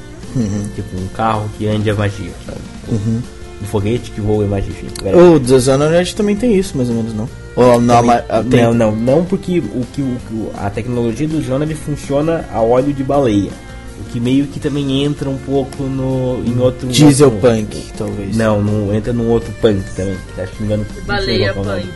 Tipo um carro que ande a magia, sabe? Um foguete que voa a magia. enfim. O Dishonored também tem isso, mais ou menos, não? Ou não, mas, ah, tem. Não, não, não porque o que o, a tecnologia do ele funciona a óleo de baleia. O que meio que também entra um pouco no, em outro. Diesel outro- punk, talvez. Não, não entra num outro punk também. que Acho que não me engano. não sei Baleia Punk.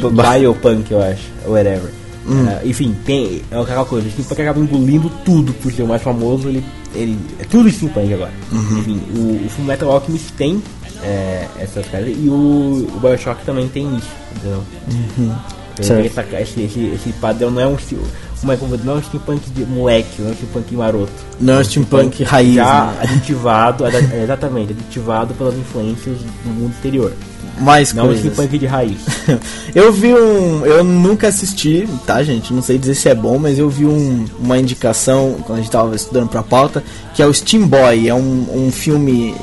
punk. Biopunk, eu acho. Whatever. Hum. Ah, enfim, tem. É aquela coisa, o steampunk acaba engolindo tudo por ser o mais famoso, ele. ele é tudo steampunk agora. Uhum. Enfim, o, o Full Metal Alchemist tem é, essas caras e o, o Bioshock também tem isso, entendeu? Então, Uhum. Tem essa, esse, esse, esse padrão não é um. Como é que eu? Não é um steampunk de moleque, não é um steampunk maroto. Não é steampunk raiz. Já né? aditivado, exatamente, aditivado pelas influências do mundo exterior. Mais Não coisas. steampunk de raiz. Eu vi um. Eu nunca assisti, tá, gente? Não sei dizer se é bom, mas eu vi um- uma indicação quando a gente tava estudando pra pauta, que é o Steam Boy. É um, um filme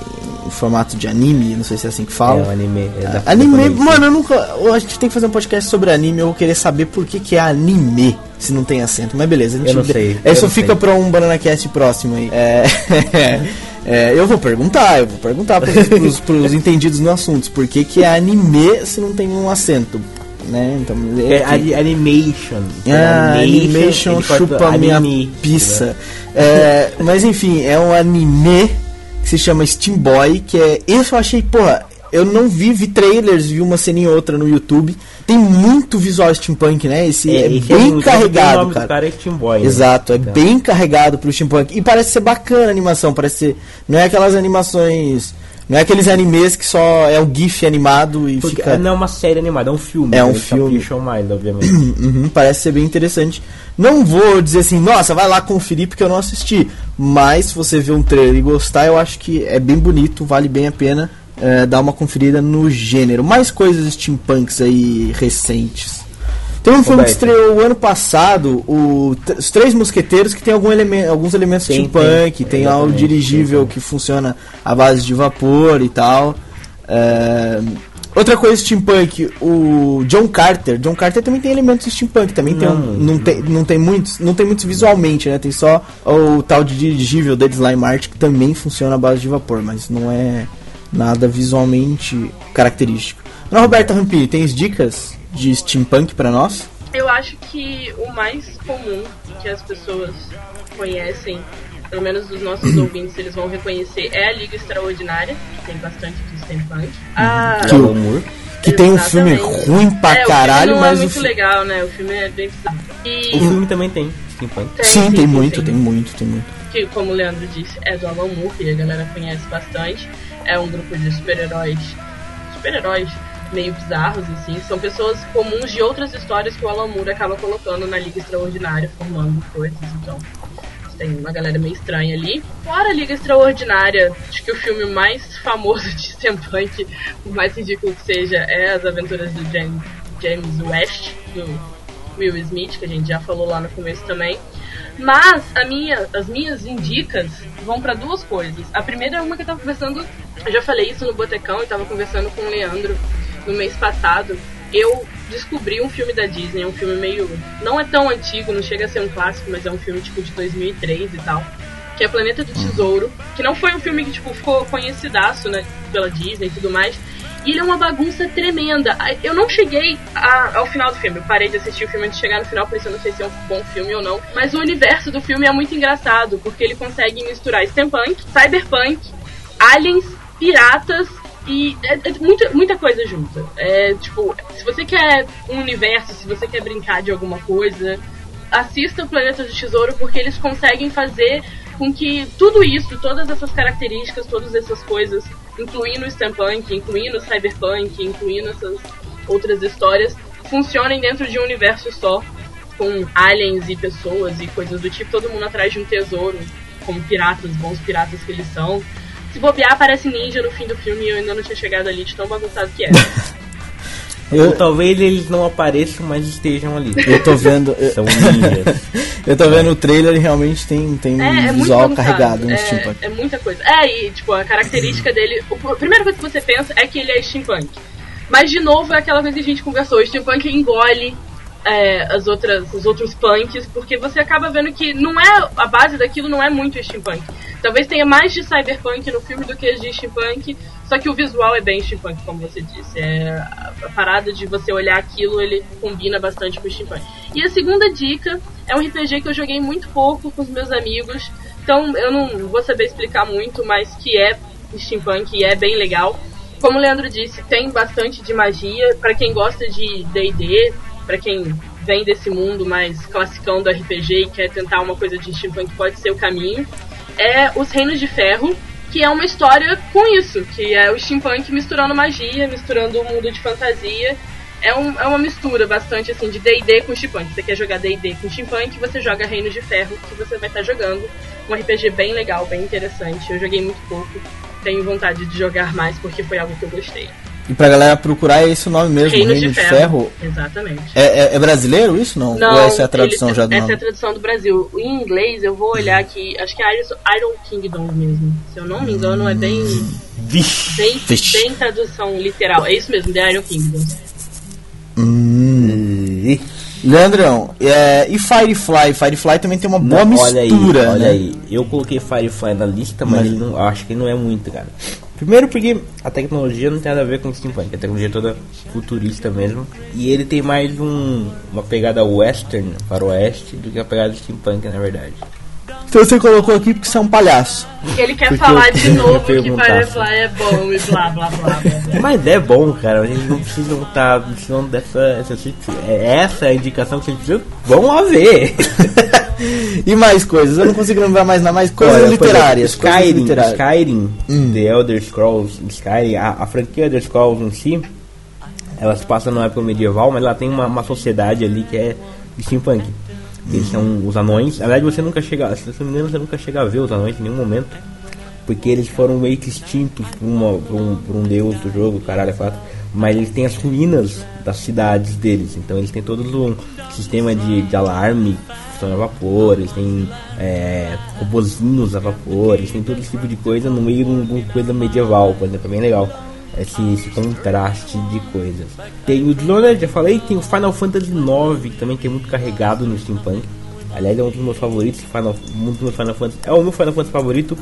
em formato de anime, não sei se é assim que fala. É um anime. é da- Anime, mano, eu nunca. eu- A gente tem que fazer um podcast sobre anime. Eu vou querer saber por que, que é anime, se não tem acento. Mas beleza, a gente Eu não sei, Isso não fica pra um BananaCast próximo aí. É, é, eu vou perguntar, eu vou perguntar pros, pros, pros entendidos no assunto. Por que, que é anime se não tem um acento? Né? Então, É enfim. ani- animation. Ah, animation ele corta chupa minha anime, pizza. É, mas enfim, é um anime que se chama Steam Boy, que é. Esse eu achei, porra, eu não vi, vi trailers, vi uma ceninha ou outra no YouTube. Tem muito visual steampunk, né? Esse é, esse bem o carregado, nome do cara. cara é Steam Boy. né? Exato, é Então. bem carregado pro steampunk. E parece ser bacana a animação, parece ser. Não é aquelas animações. Não é aqueles animes que só é o GIF animado e Porque fica. não é uma série animada, é um filme. É um eles filme. mais, obviamente. Uhum, parece ser bem interessante. Não vou dizer assim, nossa, vai lá conferir porque eu não assisti. Mas se você ver um trailer e gostar, eu acho que é bem bonito, vale bem a pena é, dar uma conferida no gênero. Mais coisas steampunks aí recentes. Tem um filme que estreou o ano passado, o Os Três Mosqueteiros, que tem algum elemen- alguns elementos Tem, steampunk, tem, tem, algo exatamente, dirigível tem, que funciona à base de vapor e tal. É, Outra coisa steampunk, o John Carter. John Carter também tem elementos steampunk, também tem um, Não, não, tem, não tem muitos, não tem muitos visualmente, né? Tem só o tal de dirigível da Slime Art que também funciona à base de vapor, mas não é nada visualmente característico. Ana Roberta Rampini, tens dicas de steampunk pra nós? Eu acho que o mais comum que as pessoas conhecem, pelo menos dos nossos ouvintes, eles vão reconhecer, é a Liga Extraordinária, que tem bastante de steampunk. Ah, Que o- Moore. Que tem um filme ruim pra é, caralho, o filme não mas é o muito fi- legal, né? O filme é bem bizarro. E O filme também tem steampunk. tem, Sim, tem sim, muito, sim. tem muito, tem muito. que, como o Leandro disse, é do Alan Moore, que a galera conhece bastante. É um grupo de super-heróis. Super-heróis meio bizarros, assim. São pessoas comuns de outras histórias que o Alan Moore acaba colocando na Liga Extraordinária, formando coisas, então. Tem uma galera meio estranha ali. Fora a Liga Extraordinária, acho que o filme mais famoso de steampunk, por mais ridículo que seja, é As Aventuras do James West, do Will Smith, que a gente já falou lá no começo também. Mas minha, as minhas indicas vão para duas coisas. A primeira é uma que eu tava conversando, eu já falei isso no Botecão e tava conversando com o Leandro no mês passado. Eu descobri um filme da Disney, um filme meio. não é tão antigo, não chega a ser um clássico, mas é um filme tipo de 2003 e tal. Que é Planeta do Tesouro, que não foi um filme que tipo, ficou conhecidaço né, pela Disney e tudo mais. E ele é uma bagunça tremenda. Eu não cheguei a- ao final do filme. Eu parei de assistir o filme antes de chegar no final, por isso eu não sei se é um bom filme ou não. Mas o universo do filme é muito engraçado, porque ele consegue misturar steampunk, cyberpunk, aliens, piratas e é, é muita, muita coisa junta. É tipo, se você quer um universo, se você quer brincar de alguma coisa, assista o Planeta do Tesouro porque eles conseguem fazer com que tudo isso, todas essas características, todas essas coisas, incluindo o steampunk, incluindo o cyberpunk, incluindo essas outras histórias, funcionem dentro de um universo só, com aliens e pessoas e coisas do tipo, todo mundo atrás de um tesouro, como piratas, bons piratas que eles são. Se bobear, aparece ninja no fim do filme e eu ainda não tinha chegado ali de tão bagunçado que é. Eu, Ou talvez eles não apareçam, mas estejam ali. eu tô vendo. Eu, São ninjas. eu tô vendo o trailer e realmente tem, tem É, é um muito visual carregado no é, steampunk. é muita coisa. É, e tipo, a característica dele. o- A primeira coisa que você pensa é que ele é steampunk. Mas de novo é aquela coisa que a gente conversou, o steampunk engole é, as outras, os outros punks, porque você acaba vendo que não é. A base daquilo não é muito steampunk. Talvez tenha mais de cyberpunk no filme do que de steampunk, só que o visual é bem steampunk, como você disse. É, a, parada de você olhar aquilo, ele combina bastante com o steampunk. E a segunda dica é um RPG que eu joguei muito pouco com os meus amigos, Então eu não vou saber explicar muito, mas que é steampunk e é bem legal. Como o Leandro disse, tem bastante de magia. Para quem gosta de D&D, para quem vem desse mundo mais classicão do RPG e quer tentar uma coisa de steampunk, pode ser o caminho. É Os Reinos de Ferro, que é uma história com isso, que é o steampunk misturando magia, misturando o mundo de fantasia. É, um, é uma mistura bastante assim de D&D com steampunk. Você quer jogar D&D com steampunk, você joga Reinos de Ferro, que você vai estar jogando. Um RPG bem legal, bem interessante. Eu joguei muito pouco, tenho vontade de jogar mais porque foi algo que eu gostei. E pra galera procurar é esse o nome mesmo, Reino, Reino de, de, Ferro. Ferro. Exatamente. É, é- é brasileiro isso não? Não, Ou essa é a tradução ele- já do Essa nome? é a tradução do Brasil. Em inglês, eu vou olhar aqui, acho que é Iron, Kingdom mesmo. Se eu não me engano, é bem, Vixe. bem, Vixe. bem tradução literal. É isso mesmo, The Iron Kingdom. Hum. Leandrão, é, e Firefly? Firefly também tem uma boa Não, olha mistura, aí, olha né? aí. Eu coloquei Firefly na lista, mas Mas- ele não, acho que não é muito, cara. Primeiro porque a tecnologia não tem nada a ver com steampunk, a tecnologia é toda futurista mesmo. E ele tem mais um, uma pegada western, faroeste, do que a pegada steampunk, na verdade. Então você colocou aqui porque você é um palhaço. Ele quer Porque falar de novo que perguntar. Firefly é bom e blá blá blá. blá, blá. Mas é bom, cara. Eles não precisam estar precisando dessa. Essa, é essa a indicação que eles precisam. Vão lá ver. e mais coisas, eu não consigo lembrar mais nada, mais coisas Olha, literárias. exemplo, coisas Skyrim, literárias. Skyrim, Hum. The Elder Scrolls, Skyrim, a, a franquia Elder Scrolls em si, ela se passa numa época medieval, mas ela tem uma, uma sociedade ali que é steampunk. Eles são os anões. Na verdade, você nunca chega, se não me engano, você nunca chega a ver os anões em nenhum momento. Porque eles foram meio que extintos por, uma, por, um, por um deus do jogo, caralho, é fato. Mas eles têm as ruínas das cidades deles. Então eles têm todo um sistema de, de alarme funciona a vapor, eles têm é, robozinhos a vapor, eles têm todo esse tipo de coisa no meio de uma coisa medieval, por exemplo, é bem legal. Esse, esse contraste de coisas. Tem o Dishonored, já falei, tem o Final Fantasy IX, que também é muito carregado no steampunk. Aliás, é um dos meus favoritos, Final, um dos meus Final Fantasy, é o meu Final Fantasy favorito,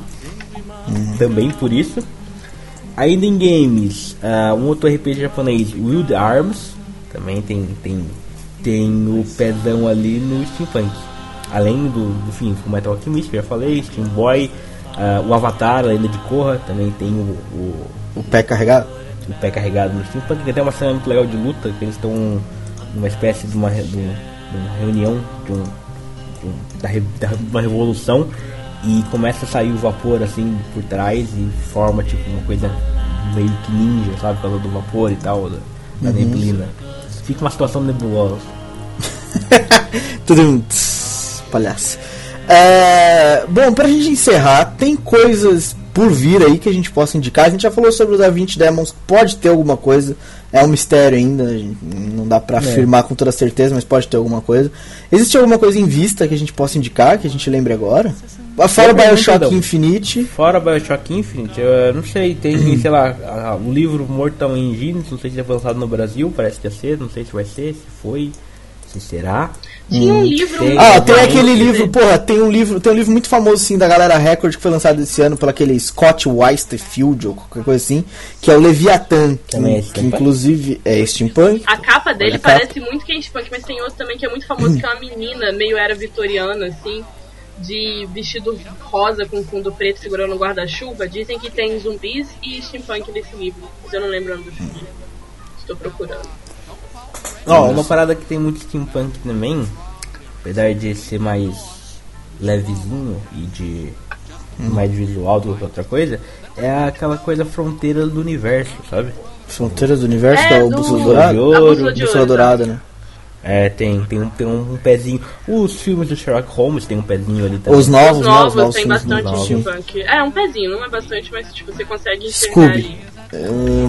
também por isso. Ainda em games, ah, um outro RPG japonês, Wild Arms, também tem, tem, tem o pezão ali no steampunk. Além do, do fim, o Metal Alchemist, que eu já falei, Steam Boy, ah, o Avatar, a Lenda de Korra, também tem o, o, O pé carregado? o pé carregado no steampunk. Tem até uma cena muito legal de luta, que eles estão numa espécie de uma, de de uma reunião de um, de um- da, re- da uma revolução e começa a sair o vapor assim por trás e forma tipo uma coisa meio que ninja, sabe? Por causa do vapor e tal, da, da neblina. Fica uma situação nebulosa. Tudo um palhaço. É, bom, pra gente encerrar, tem coisas por vir aí que a gente possa indicar. A gente já falou sobre os A20 Demons, pode ter alguma coisa. É um mistério ainda, não dá pra afirmar com toda certeza, mas pode ter alguma coisa. Existe alguma coisa em vista que a gente possa indicar, que a gente lembre agora? Fora Eu pergunto, Bioshock. Infinite. Fora Bioshock Infinite, eu não sei, tem, sei lá, o livro Mortal Engines, não sei se foi lançado no Brasil, parece que ia ser, não sei se vai ser, se foi, se será. Tinha um livro. tem. Ah, tem aquele livro, porra, tem um livro, tem um livro muito famoso assim da galera Record que foi lançado esse ano por aquele Scott Westerfield ou qualquer coisa assim, que é o Leviathan, que, Também é que steampunk? inclusive é steampunk. A capa dele a capa. parece muito Ken Punk, mas tem outro também que é muito famoso, que é uma menina meio era vitoriana, assim, de vestido rosa com fundo preto segurando um guarda-chuva. Dizem que tem zumbis e steampunk nesse livro, mas eu não lembro o nome do filme. Estou procurando. Ó, uma parada que tem muito steampunk também, apesar de ser mais levezinho e de mais visual do que outra coisa, é aquela coisa fronteira do universo, sabe? Fronteiras do Universo, É, é o do- Bússola De Dourada. ouro, Bússola Dourada, né? É, tem, tem, um, tem um pezinho. Os filmes do Sherlock Holmes tem um pezinho ali também. Os novos, Os né? Os novos novos tem filmes bastante novos. steampunk. É, um pezinho, não é bastante, mas tipo, você consegue enxergar Scooby. ali.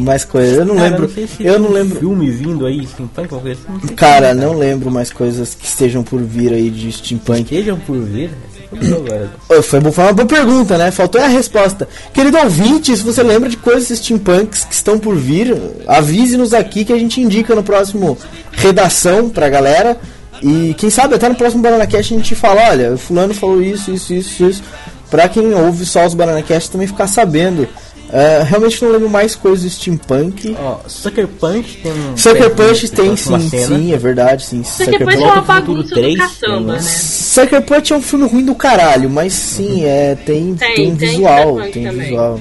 Mais coisas. Eu não Cara, lembro. sei se eu não lembro. filme vindo aí, steampunk, uma coisa assim. não Cara, não lembro mais coisas que estejam por vir aí de steampunk. Estejam por vir. Foi agora. Ô, Foi, uma boa pergunta, né? Faltou a resposta. Querido ouvinte, se você lembra de coisas steampunks que estão por vir, avise-nos aqui que a gente indica no próximo redação pra galera. E quem sabe até no próximo Banana Cast a gente fala, olha, o fulano falou isso, isso, isso, isso. Pra quem ouve só os Banana Cast também ficar sabendo. É, realmente não lembro mais coisas steampunk. Ó, Sucker Punch tem um. Sucker Punch que tem sim, sim, é verdade, sim. Sucker Punch é uma bagunça do 3, caçamba, tem um- né? Sucker Punch é um filme ruim do caralho, mas sim, é, tem, tem, Tem, um tem visual, tem também. visual.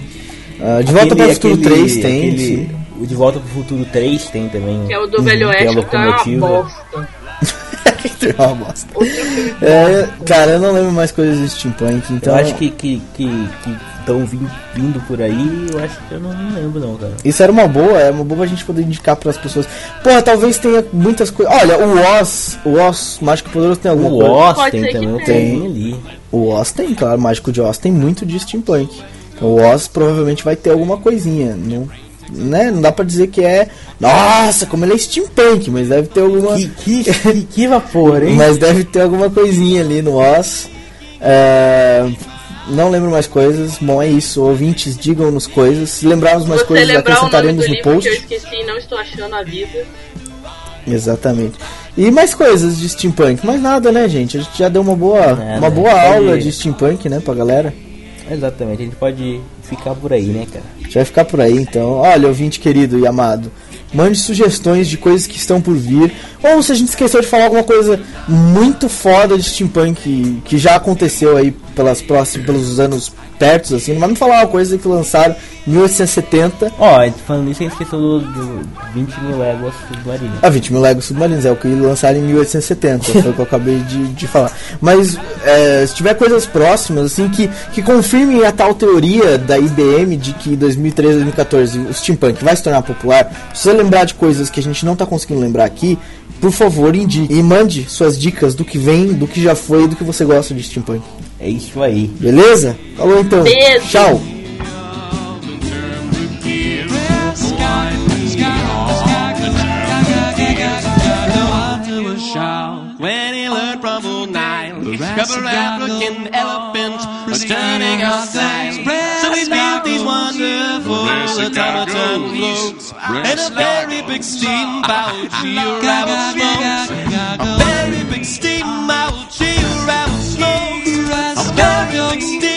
Ah, de Volta para o Futuro 3 tem, aquele- sim. O De Volta pro Futuro 3 tem também. Que é o do Velho que é a Oeste, que é uma locomotiva. bosta. Tem uma bosta. É, cara, eu não lembro mais coisas de steampunk, então... Eu acho que que que estão vindo por aí, eu acho que eu não, não lembro não, cara. Isso era uma boa, é uma boa pra gente poder indicar pras pessoas. Porra, talvez tenha muitas coisas. Olha, o Oz, o Oz Mágico Poderoso tem alguma O coisa. Oz Pode tem também tenha. pouquinho ali. O Oz tem, claro, o Mágico de Oz tem muito de steampunk. Então o Oz provavelmente vai ter alguma coisinha. Não, né? não dá pra dizer que é. Nossa, como ele é steampunk, mas deve ter alguma. Que, que, que, que vapor, hein? Mas deve ter alguma coisinha ali no Oz. É, Não lembro mais coisas. Bom, é isso. Ouvintes, digam-nos coisas. Se lembrarmos mais Você coisas, lembrar o nome acrescentaremos do no livro post. que eu esqueci e não estou achando a vida. Exatamente. E mais coisas de steampunk. Mais nada, né, gente? A gente já deu uma boa, Nada. uma boa Pode- aula de steampunk, né, pra galera. Exatamente, a gente pode ficar por aí, né, cara? A gente vai ficar por aí, então. Olha, ouvinte querido e amado, mande sugestões de coisas que estão por vir. Ou se a gente esqueceu de falar alguma coisa muito foda de steampunk que, que já aconteceu aí pelas próximos, pelos anos perto, assim. Mas me falar uma coisa que lançaram em 1870. Ó, gente falando nisso, a gente esqueceu do, do 20 mil léguas submarino. A 20 mil Legos Submarinos, é o que lançaram em 1870, foi o que eu acabei de, de falar. Mas é, se tiver coisas próximas, assim, que, que confirmem a tal teoria da IBM de que 2013, 2014 o steampunk vai se tornar popular, se você lembrar de coisas que a gente não tá conseguindo lembrar aqui, por favor, indique e mande suas dicas do que vem, do que já foi e do que você gosta de steampunk. É isso aí. Beleza? Falou então. Beijo. Tchau. When he learned from old Nile, couple African elephants were turning outside. So he built these wonderful automaton floats and a very big steam boat. She rattled smokes. Barbarians.